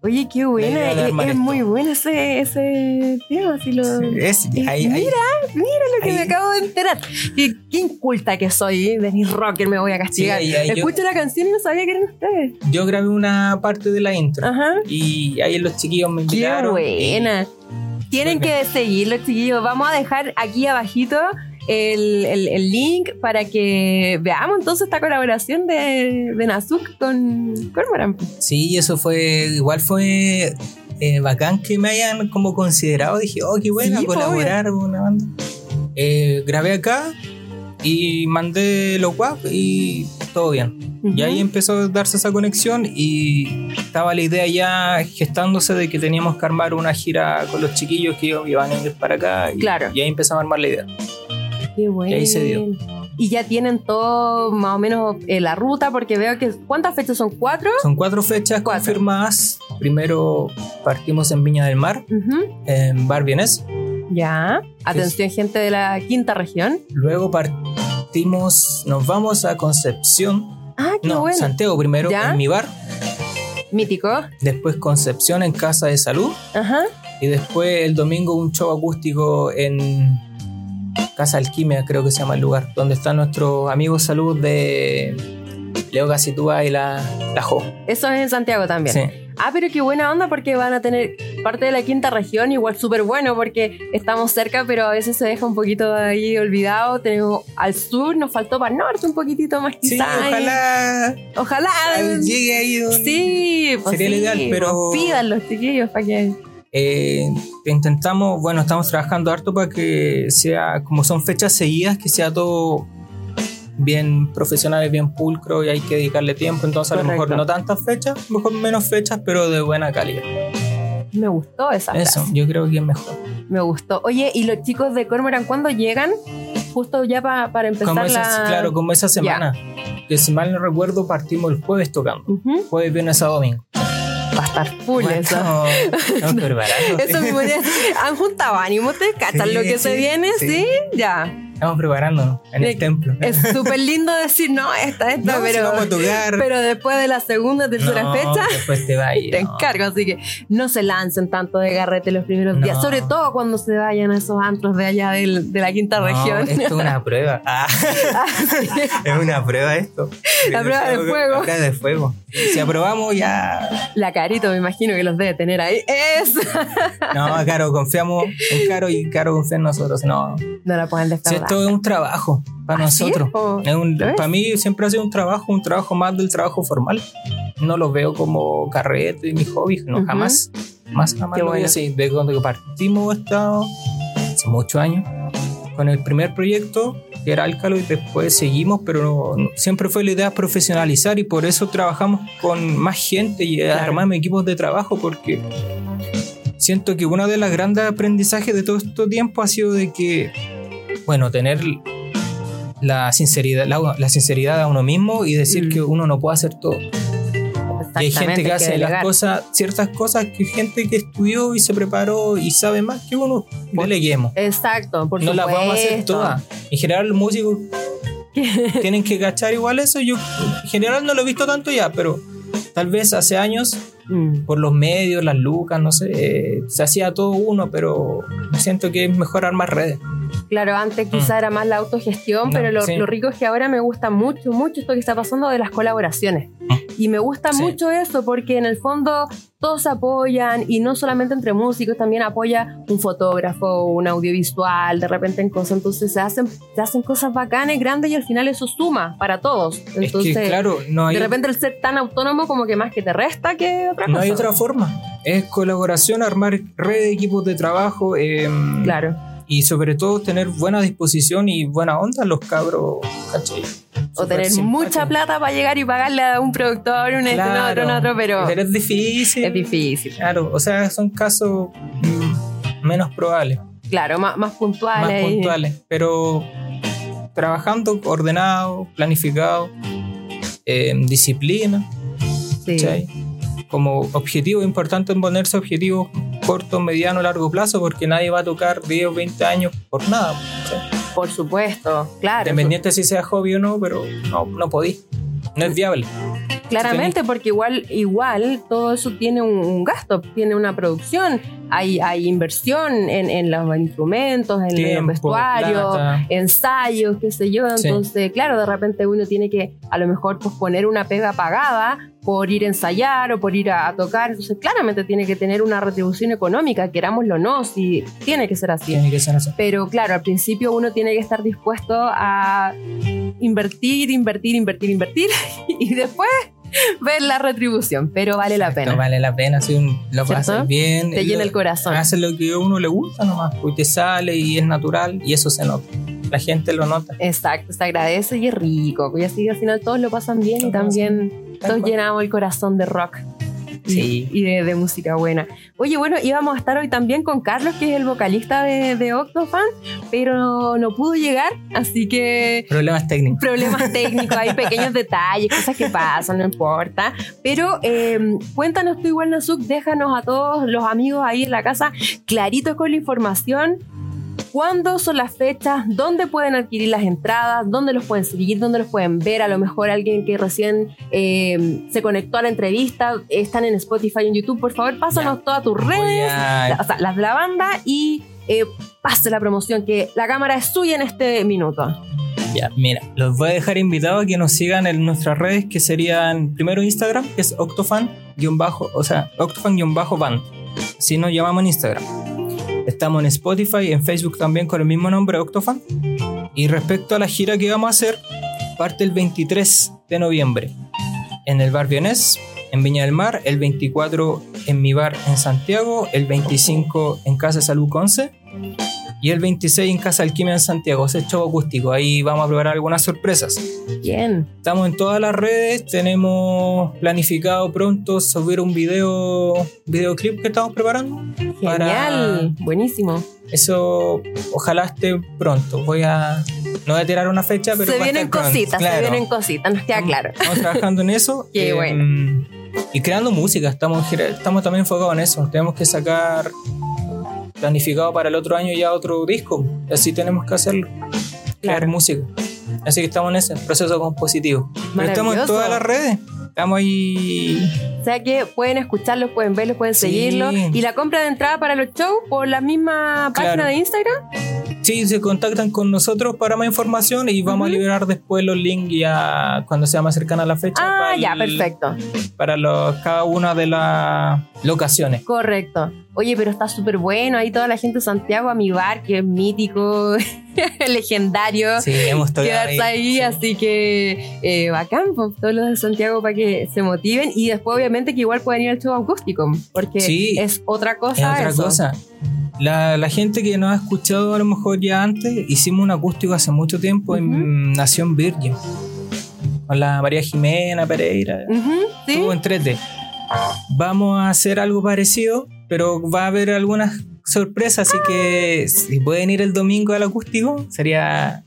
Oye, qué buena. de Es, es muy bueno ese, ese tema. Así lo... Es, ahí- ahí- mira, mira lo que me acabo de enterar. Qué, qué inculta que soy, de mi rocker me voy a castigar. Sí, yo- Escucho la canción y no sabía que eran ustedes. yo grabé una parte de la intro Ajá. y ahí los chiquillos me Qué invitaron. y- buena. Tienen que seguirlo, chiquillos. Vamos a dejar aquí abajito el, el- el link para que veamos entonces esta colaboración de, de Nazuk con Cormoran. Sí, eso fue, igual fue eh, bacán que me hayan como considerado. Dije, oh, qué buena Sí, pues, colaborar con una banda. Eh, grabé acá y mandé los WAP y todo bien. Y ahí empezó a darse esa conexión y estaba la idea ya gestándose de que teníamos que armar una gira con los chiquillos que iban a ir para acá. Y, Claro. y ahí empezamos a armar la idea. Qué bueno. ahí se dio. Y ya tienen todo más o menos eh, la ruta, porque veo que. ¿Cuántas fechas son? ¿Cuatro? Son cuatro fechas Cuatro. confirmadas. Primero partimos en Viña del Mar, en Bar Vienes. Ya. Atención, gente de la quinta región. Luego partimos, nos vamos a Concepción. Ah, qué No, bueno. Santiago primero, ¿Ya? en mi bar. Mítico. Después Concepción en Casa de Salud. Ajá. Y después el domingo un show acústico en Casa Alquimia, creo que se llama el lugar, donde están nuestros amigos salud de Leo Gasitúa y la, la Jo. Eso es en Santiago también. Sí. Ah, pero qué buena onda porque van a tener parte de la quinta región, igual súper bueno porque estamos cerca, pero a veces se deja un poquito ahí olvidado. Tenemos al sur, nos faltó para el norte un poquitito más Sí, quizás. ojalá Ojalá. llegue ahí. un- Sí, pues Sería sí, ideal, pero- pues Pidan los chiquillos para que. Eh, intentamos, bueno, estamos trabajando harto para que sea, como son fechas seguidas, que sea todo bien profesional y bien pulcro y hay que dedicarle tiempo. Entonces, a lo mejor Correcto. no tantas fechas, a lo mejor menos fechas, pero de buena calidad. Me gustó esa Eso, frase. yo creo que es mejor. Me gustó. Oye, ¿y los chicos de Cormoran cuándo llegan? Justo ya pa- para empezar Como esa, la. Claro, como esa semana. Que si mal no recuerdo, partimos el jueves tocando. Ujú. Jueves, viernes a domingo. Va a estar full Bueno, eso. Han juntado ánimo, ¿ustedes cachan Sí, lo que se viene? sí. ¿Sí? Ya. Estamos preparándonos en el templo. Es súper lindo decir, no, esta, esta, No, si pero, vamos a tocar. pero después de la segunda, tercera No, fecha, Después te va a ir. te no. encargo. Así que no se lancen tanto de garrete los primeros No. días, sobre todo cuando se vayan a esos antros de allá del- de la quinta No, región. Esto es una prueba. *laughs* Ah, es una prueba esto. La prueba de fuego. La prueba de fuego. Si aprobamos, ya. La carito, me imagino que los debe tener ahí. Es. No, Caro, confiamos en Caro y Caro confía en nosotros. No. No la pueden Si defraudar. Esto es un trabajo para ¿Así nosotros. es? Es un- para mí siempre ha sido un trabajo, un trabajo más del trabajo formal. No lo veo como carrete, mi hobby, no, Ujú. jamás. Más jamás Qué lo bueno. así. De cuando partimos esta, hace muchos años, con el primer proyecto, que era Álcalo, y después seguimos, pero no- no- siempre fue la idea profesionalizar y por eso trabajamos con más gente y armamos equipos de trabajo, porque siento que uno de los grandes aprendizajes de todo este tiempo ha sido de que, bueno, tener la sinceridad, la, la sinceridad a uno mismo y decir Mm. que uno no puede hacer todo. Y hay gente que hace las cosas, ciertas cosas que gente que estudió y se preparó y sabe más que uno, deleguemos. Exacto, por no las vamos a hacer todas. En general los músicos *laughs* tienen que cachar igual eso. Yo en general no lo he visto tanto ya, pero tal vez hace años Mm. por los medios, las lucas, no sé, eh, se hacía todo uno, pero siento que es mejor armar redes. Claro, antes quizá era más la autogestión, Mm. No, pero lo, sí. lo rico es que ahora me gusta mucho, mucho esto que está pasando de las colaboraciones. Y me gusta Mm. Sí. mucho eso porque en el fondo todos apoyan y no solamente entre músicos, también apoya un fotógrafo, un audiovisual, de repente en cosas. Entonces se hacen, se hacen cosas bacanas, grandes y al final eso suma para todos. Entonces, es que, claro, no hay, de repente el ser tan autónomo como que más que te resta que otra cosa. no hay otra forma. Es colaboración, armar redes, equipos de trabajo. eh, Claro. Y sobre todo tener buena disposición y buena onda los cabros, ¿cachai? O tener mucha plata para llegar y pagarle a un productor, un este, un otro, un otro, pero Pero es difícil. es difícil. Claro, o sea, son casos mm, menos probables, Claro, más, más puntuales. más puntuales. Pero trabajando ordenado, planificado, eh, disciplina, Sí. ¿cachai? Como objetivo importante en ponerse objetivos corto, mediano, largo plazo, porque nadie va a tocar 10 o 20 años por nada. Por supuesto, claro. Independiente si sea hobby o no, pero no, no podí. No es viable. Claramente, porque igual, igual todo eso tiene un, un gasto, tiene una producción, hay, hay inversión en, en los instrumentos, en Tiempo, los vestuarios, plata. ensayos, qué sé yo. Sí. Entonces, claro, de repente uno tiene que a lo mejor posponer una pega pagada por ir a ensayar o por ir a, a tocar. Entonces, claramente tiene que tener una retribución económica, querámoslo o no, si tiene que ser así. Tiene que ser así. Pero claro, al principio uno tiene que estar dispuesto a invertir, invertir, invertir, invertir *laughs* y después *laughs* ver la retribución, pero vale la Esto pena. vale la pena, si un- lo pasas bien. Te lo- llena el corazón. Hace lo que a uno le gusta nomás, pues te sale y es natural y eso se nota. La gente lo nota. Exacto, se agradece y es rico. Y así al final todos lo pasan bien y también todos llenamos el corazón de rock. Sí. Y de, de música buena. Oye, bueno, íbamos a estar hoy también con Carlos, que es el vocalista de, de Octofan, pero no pudo llegar, así que Problemas técnicos. problemas *laughs* técnicos, hay pequeños detalles, cosas que pasan, no importa. Pero eh, cuéntanos tú igual, Nazuk, déjanos a todos los amigos ahí en la casa claritos con la información. ¿Cuándo son las fechas? ¿Dónde pueden adquirir las entradas? ¿Dónde los pueden seguir? ¿Dónde los pueden ver? A lo mejor alguien que recién eh, se conectó a la entrevista, están en Spotify, en YouTube. Por favor, pásanos todas tus redes, la- o sea, las de la banda y eh, pase la promoción, que la cámara es suya en este minuto. Ya, mira, los voy a dejar invitados a que nos sigan en nuestras redes, que serían primero Instagram, que es Octofan, guion bajo, o sea, Octofan guion bajo band. Así nos llamamos en Instagram. Estamos en Spotify, en Facebook también con el mismo nombre, Octofan. Y respecto a la gira que vamos a hacer, parte el 23 de noviembre en el bar Vionés, en Viña del Mar, el 24 en mi bar en Santiago, el 25 en Casa Salud Conce y el 26 en Casa Alquimia en Santiago. Ese es show acústico. Ahí vamos a probar algunas sorpresas. Bien. Estamos en todas las redes. Tenemos planificado pronto subir un video videoclip que estamos preparando. Genial, buenísimo. Eso ojalá esté pronto. Voy a. No voy a tirar una fecha, pero. se vienen cositas, se Claro. vienen cositas, nos queda claro. Estamos trabajando en eso. *laughs* Qué eh, bueno. Y creando música. Estamos, estamos también enfocados en eso. Tenemos que sacar planificado para el otro año ya otro disco. Así tenemos que hacerlo. Crear música. Así que estamos en ese proceso compositivo. Pero estamos en todas las redes. Estamos ahí. O sea que pueden escucharlos, pueden verlos, pueden Sí. seguirlos. Y la compra de entrada para los shows por la misma página Claro. de Instagram. Sí, se contactan con nosotros para más información y vamos a liberar después los links ya cuando sea más cercana la fecha. Ah, para ya, el- perfecto. Para los, cada una de las locaciones. Correcto. Oye, pero está súper bueno. Ahí toda la gente de Santiago a mi bar, que es mítico, *laughs* *laughs* legendario. Sí, hemos Quedarse ahí, sí. así que eh, bacán, pues, todos los de Santiago para que se motiven y después obviamente que igual puedan ir al show acústico, porque Sí. es otra cosa. Es otra eso. cosa. La, la gente que nos ha escuchado a lo mejor ya antes, hicimos un acústico hace mucho tiempo en Nación Virgin. Con la María Jimena Pereira. Ujú, sí. Estuvo entrete. Vamos a hacer algo parecido, pero va a haber algunas sorpresas, así que si pueden ir el domingo al acústico, sería...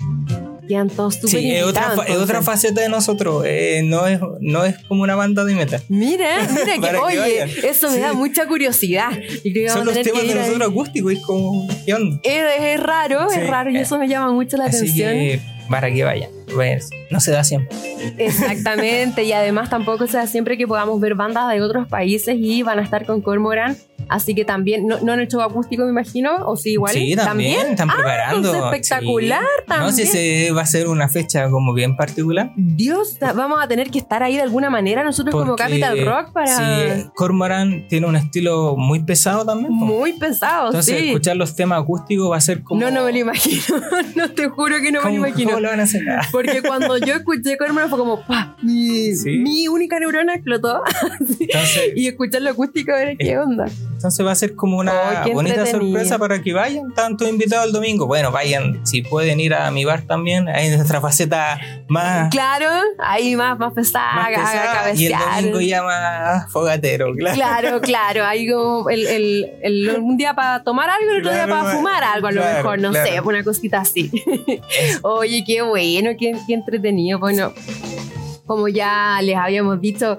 Quedan todos súper Sí, es otra, es otra faceta de nosotros, eh, no, es, no es como una banda de metal. Mira, mira *laughs* que, oye, eso me Sí. da mucha curiosidad. Y creo que Son los temas que de nosotros acústicos, es como, ¿qué onda? Es, es raro, Sí, es raro y eh. eso me llama mucho la Así atención. que para que vayan. Pues, no se da siempre. Exactamente, y además tampoco sea siempre que podamos ver bandas de otros países y van a estar con Cormoran. Así que también, no, no en el show acústico, me imagino, o sí, igual. Sí, también, están Ah, preparando. entonces espectacular Sí. No sé también. si se va a ser una fecha como bien particular. Dios, vamos a tener que estar ahí de alguna manera nosotros como Capital Rock para. Sí, Cormoran tiene un estilo muy pesado también. Muy pesado, Entonces, sí. escuchar los temas acústicos va a ser como. No, no me lo imagino. *laughs* no te juro que no me ¿Cómo, lo imagino. cómo lo van a hacer? Porque cuando yo escuché Cormoran fue como, ¡pah! Mi, Sí. mi única neurona explotó. *laughs* Entonces, y escuchar lo acústico, a ver qué onda. entonces va a ser como una Oh, bonita sorpresa para que vayan. Todos invitados el domingo. Bueno, vayan, si pueden ir a mi bar también. Ahí en nuestra faceta más. Claro, ahí más, más pesada, más pesada, y el domingo ya más fogatero, claro. Claro, claro, hay como el, el- el- un día para tomar algo y el otro día Claro, para fumar algo, a lo claro, mejor, no claro. sé, una cosita así. *laughs* Oye, qué bueno, qué, qué entretenido. Bueno, como ya les habíamos dicho,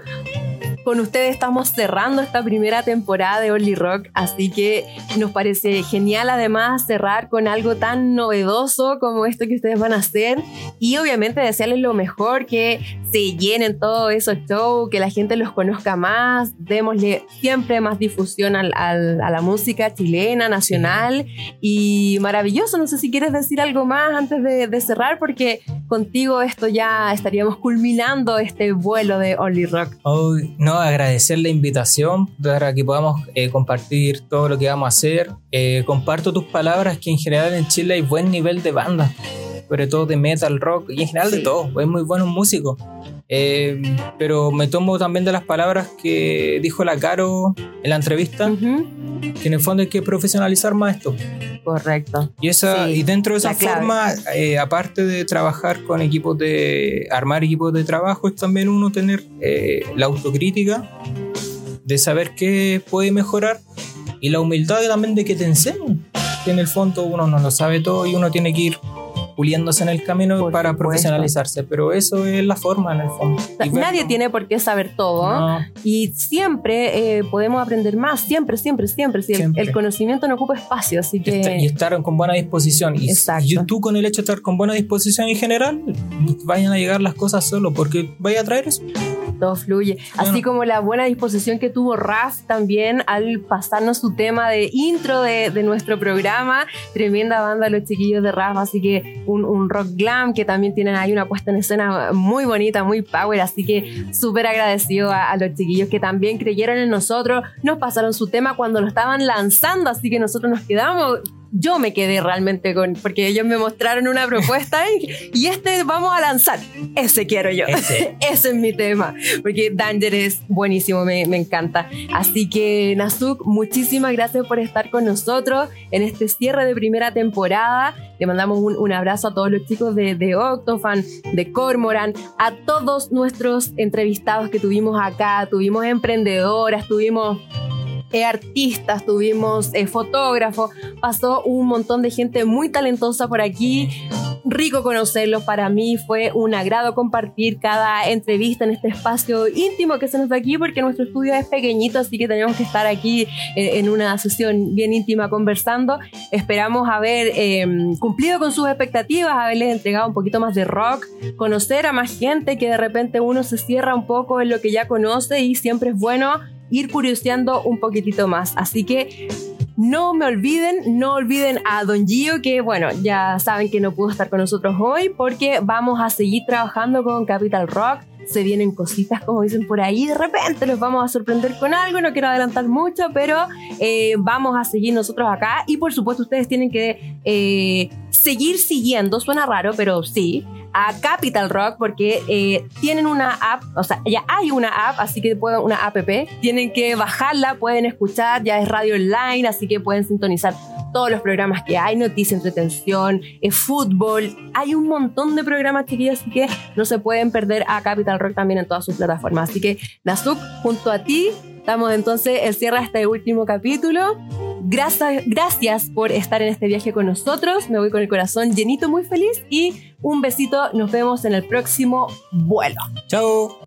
con ustedes estamos cerrando esta primera temporada de Only Rock, así que nos parece genial además cerrar con algo tan novedoso como esto que ustedes van a hacer y obviamente desearles lo mejor, que se llenen todos esos shows, que la gente los conozca más, démosle siempre más difusión al, al, a la música chilena, nacional y maravilloso. No sé si quieres decir algo más antes de, de cerrar, porque contigo esto ya estaríamos culminando este vuelo de Only Rock. Oh, no, agradecer la invitación para que podamos eh, compartir todo lo que vamos a hacer. Eh, comparto tus palabras que en general en Chile hay buen nivel de banda, sobre todo de metal, rock y en general de todo. Hay muy buenos músicos. Eh, pero me tomo también de las palabras que dijo la Caro en la entrevista, Ujú. que en el fondo hay que profesionalizar más esto. Correcto. Y, esa, Sí, y dentro de esa forma, eh, aparte de trabajar con equipos de. armar equipos de trabajo, es también uno tener eh, la autocrítica de saber qué puede mejorar y la humildad también de que te enseñen. Que en el fondo uno no lo sabe todo y uno tiene que ir puliéndose en el camino Por para supuesto. profesionalizarse, pero eso es la forma en el fondo. Nadie tiene por qué saber todo. No, Y siempre eh, podemos aprender más, siempre, siempre, siempre. Si el- Siempre. El, conocimiento no ocupa espacio, así esta- y que estar con buena disposición. Y, Exacto. y tú con el hecho de estar con buena disposición en general, vayan a llegar las cosas solo, porque vaya a traer eso. Todo fluye. Así como la buena disposición que tuvo Raf también al pasarnos su tema de intro de, de nuestro programa. Tremenda banda los chiquillos de Raf, así que un, un rock glam que también tienen ahí una puesta en escena muy bonita, muy power, así que súper agradecido a, a los chiquillos que también creyeron en nosotros, nos pasaron su tema cuando lo estaban lanzando, así que nosotros nos quedamos yo me quedé realmente con, porque ellos me mostraron una propuesta y, y este vamos a lanzar. Ese quiero yo. Ese. *laughs* Ese es mi tema, porque Danger es buenísimo, me, me encanta. Así que, Nazuk, muchísimas gracias por estar con nosotros en este cierre de primera temporada. Le mandamos un, un abrazo a todos los chicos de, de Octofan, de Cormoran, a todos nuestros entrevistados que tuvimos acá. Tuvimos emprendedoras, tuvimos artistas, tuvimos eh, fotógrafos, pasó un montón de gente muy talentosa por aquí. Rico conocerlos, para mí fue un agrado compartir cada entrevista en este espacio íntimo que se nos da aquí porque nuestro estudio es pequeñito, así que tenemos que estar aquí eh, en una sesión bien íntima conversando. Esperamos haber eh, cumplido con sus expectativas, haberles entregado un poquito más de rock, conocer a más gente que de repente uno se cierra un poco en lo que ya conoce y siempre es bueno ir curioseando un poquitito más. Así que no me olviden, no olviden a Don Gio, que bueno, ya saben que no pudo estar con nosotros hoy porque vamos a seguir trabajando con Capital Rock. Se vienen cositas, como dicen por ahí, de repente los vamos a sorprender con algo, no quiero adelantar mucho, pero eh, vamos a seguir nosotros acá y por supuesto ustedes tienen que eh, seguir siguiendo, suena raro, pero sí, a Capital Rock porque eh, tienen una app, o sea, ya hay una app, así que pueden, una app, tienen que bajarla, pueden escuchar, ya es radio online, así que pueden sintonizar todos los programas que hay, noticias, entretención, eh, fútbol, hay un montón de programas chiquillos, así que no se pueden perder a Capital Rock también en todas sus plataformas. Así que Nazuk, junto a ti, estamos entonces el cierre de este último capítulo. Gracias, gracias por estar en este viaje con nosotros. Me voy con el corazón llenito, muy feliz y un besito. Nos vemos en el próximo vuelo. Chao.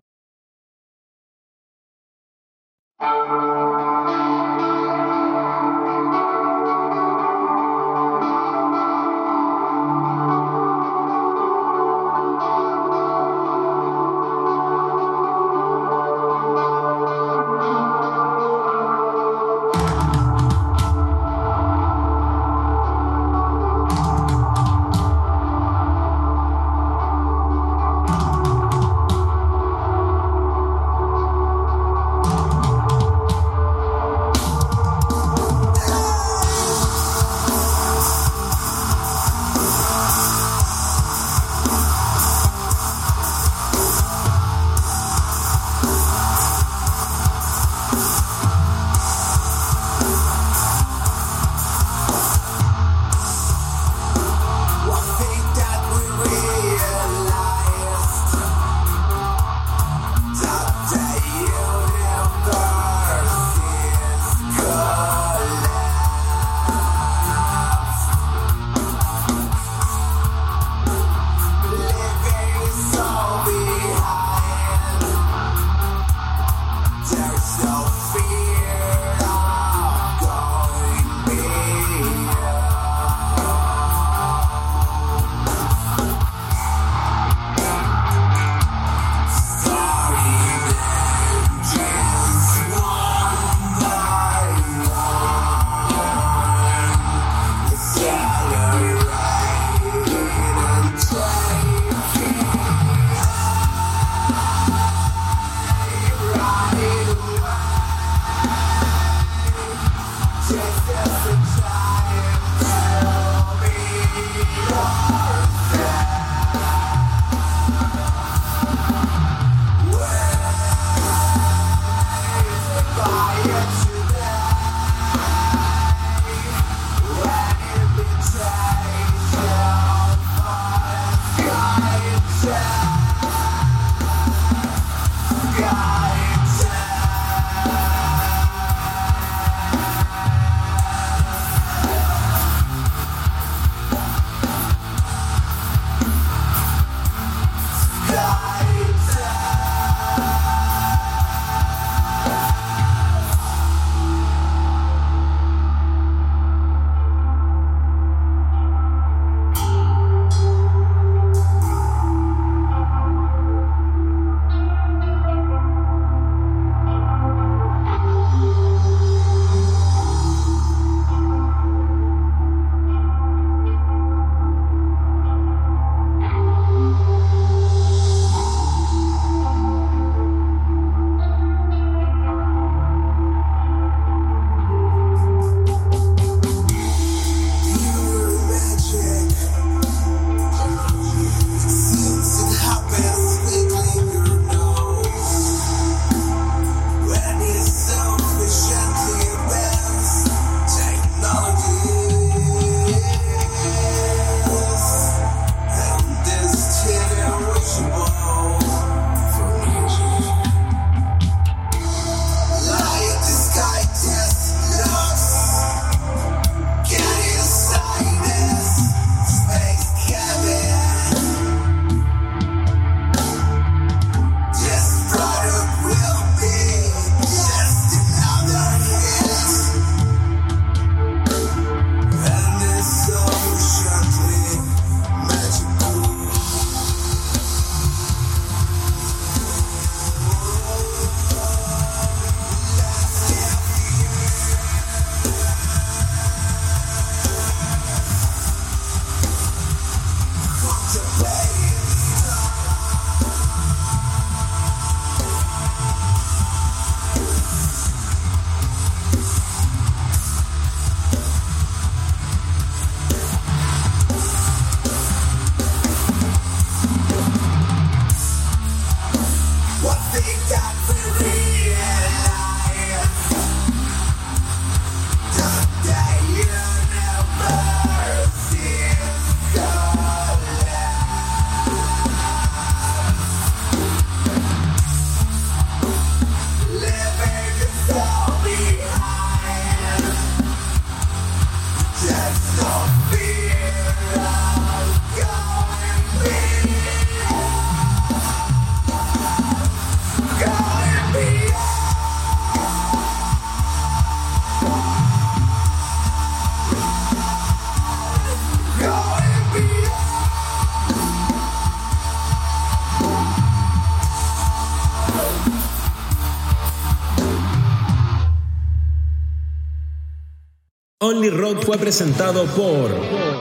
Fue presentado por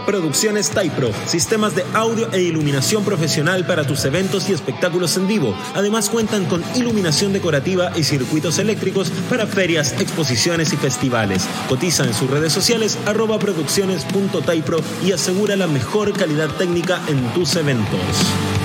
Producciones Typro, sistemas de audio e iluminación profesional para tus eventos y espectáculos en vivo. Además cuentan con iluminación decorativa y circuitos eléctricos para ferias, exposiciones y festivales. Cotiza en sus redes sociales arroba producciones.typro y asegura la mejor calidad técnica en tus eventos.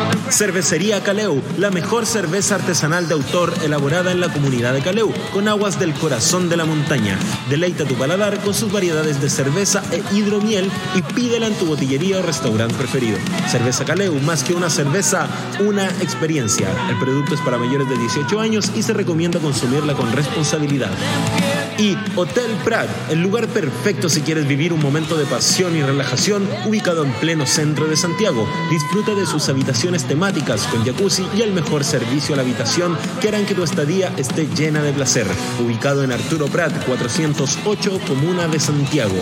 Cervecería Caleu, la mejor cerveza artesanal de autor elaborada en la comunidad de Caleu, con aguas del corazón de la montaña. Deleita tu paladar con sus variedades de cerveza e hidromiel y pídela en tu botillería o restaurante preferido. Cerveza Caleu, más que una cerveza, una experiencia. El producto es para mayores de 18 años y se recomienda consumirla con responsabilidad. Y Hotel Prat, el lugar perfecto si quieres vivir un momento de pasión y relajación, ubicado en pleno centro de Santiago. Disfruta de sus habitaciones temáticas con jacuzzi y el mejor servicio a la habitación que harán que tu estadía esté llena de placer. Ubicado en Arturo Prat 408, Comuna de Santiago.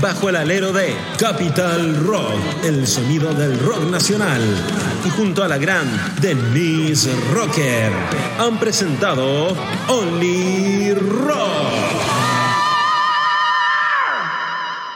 Bajo el alero de Capital Rock, el sonido del rock nacional. Y junto a la gran Denise Rocker, han presentado Only Rock.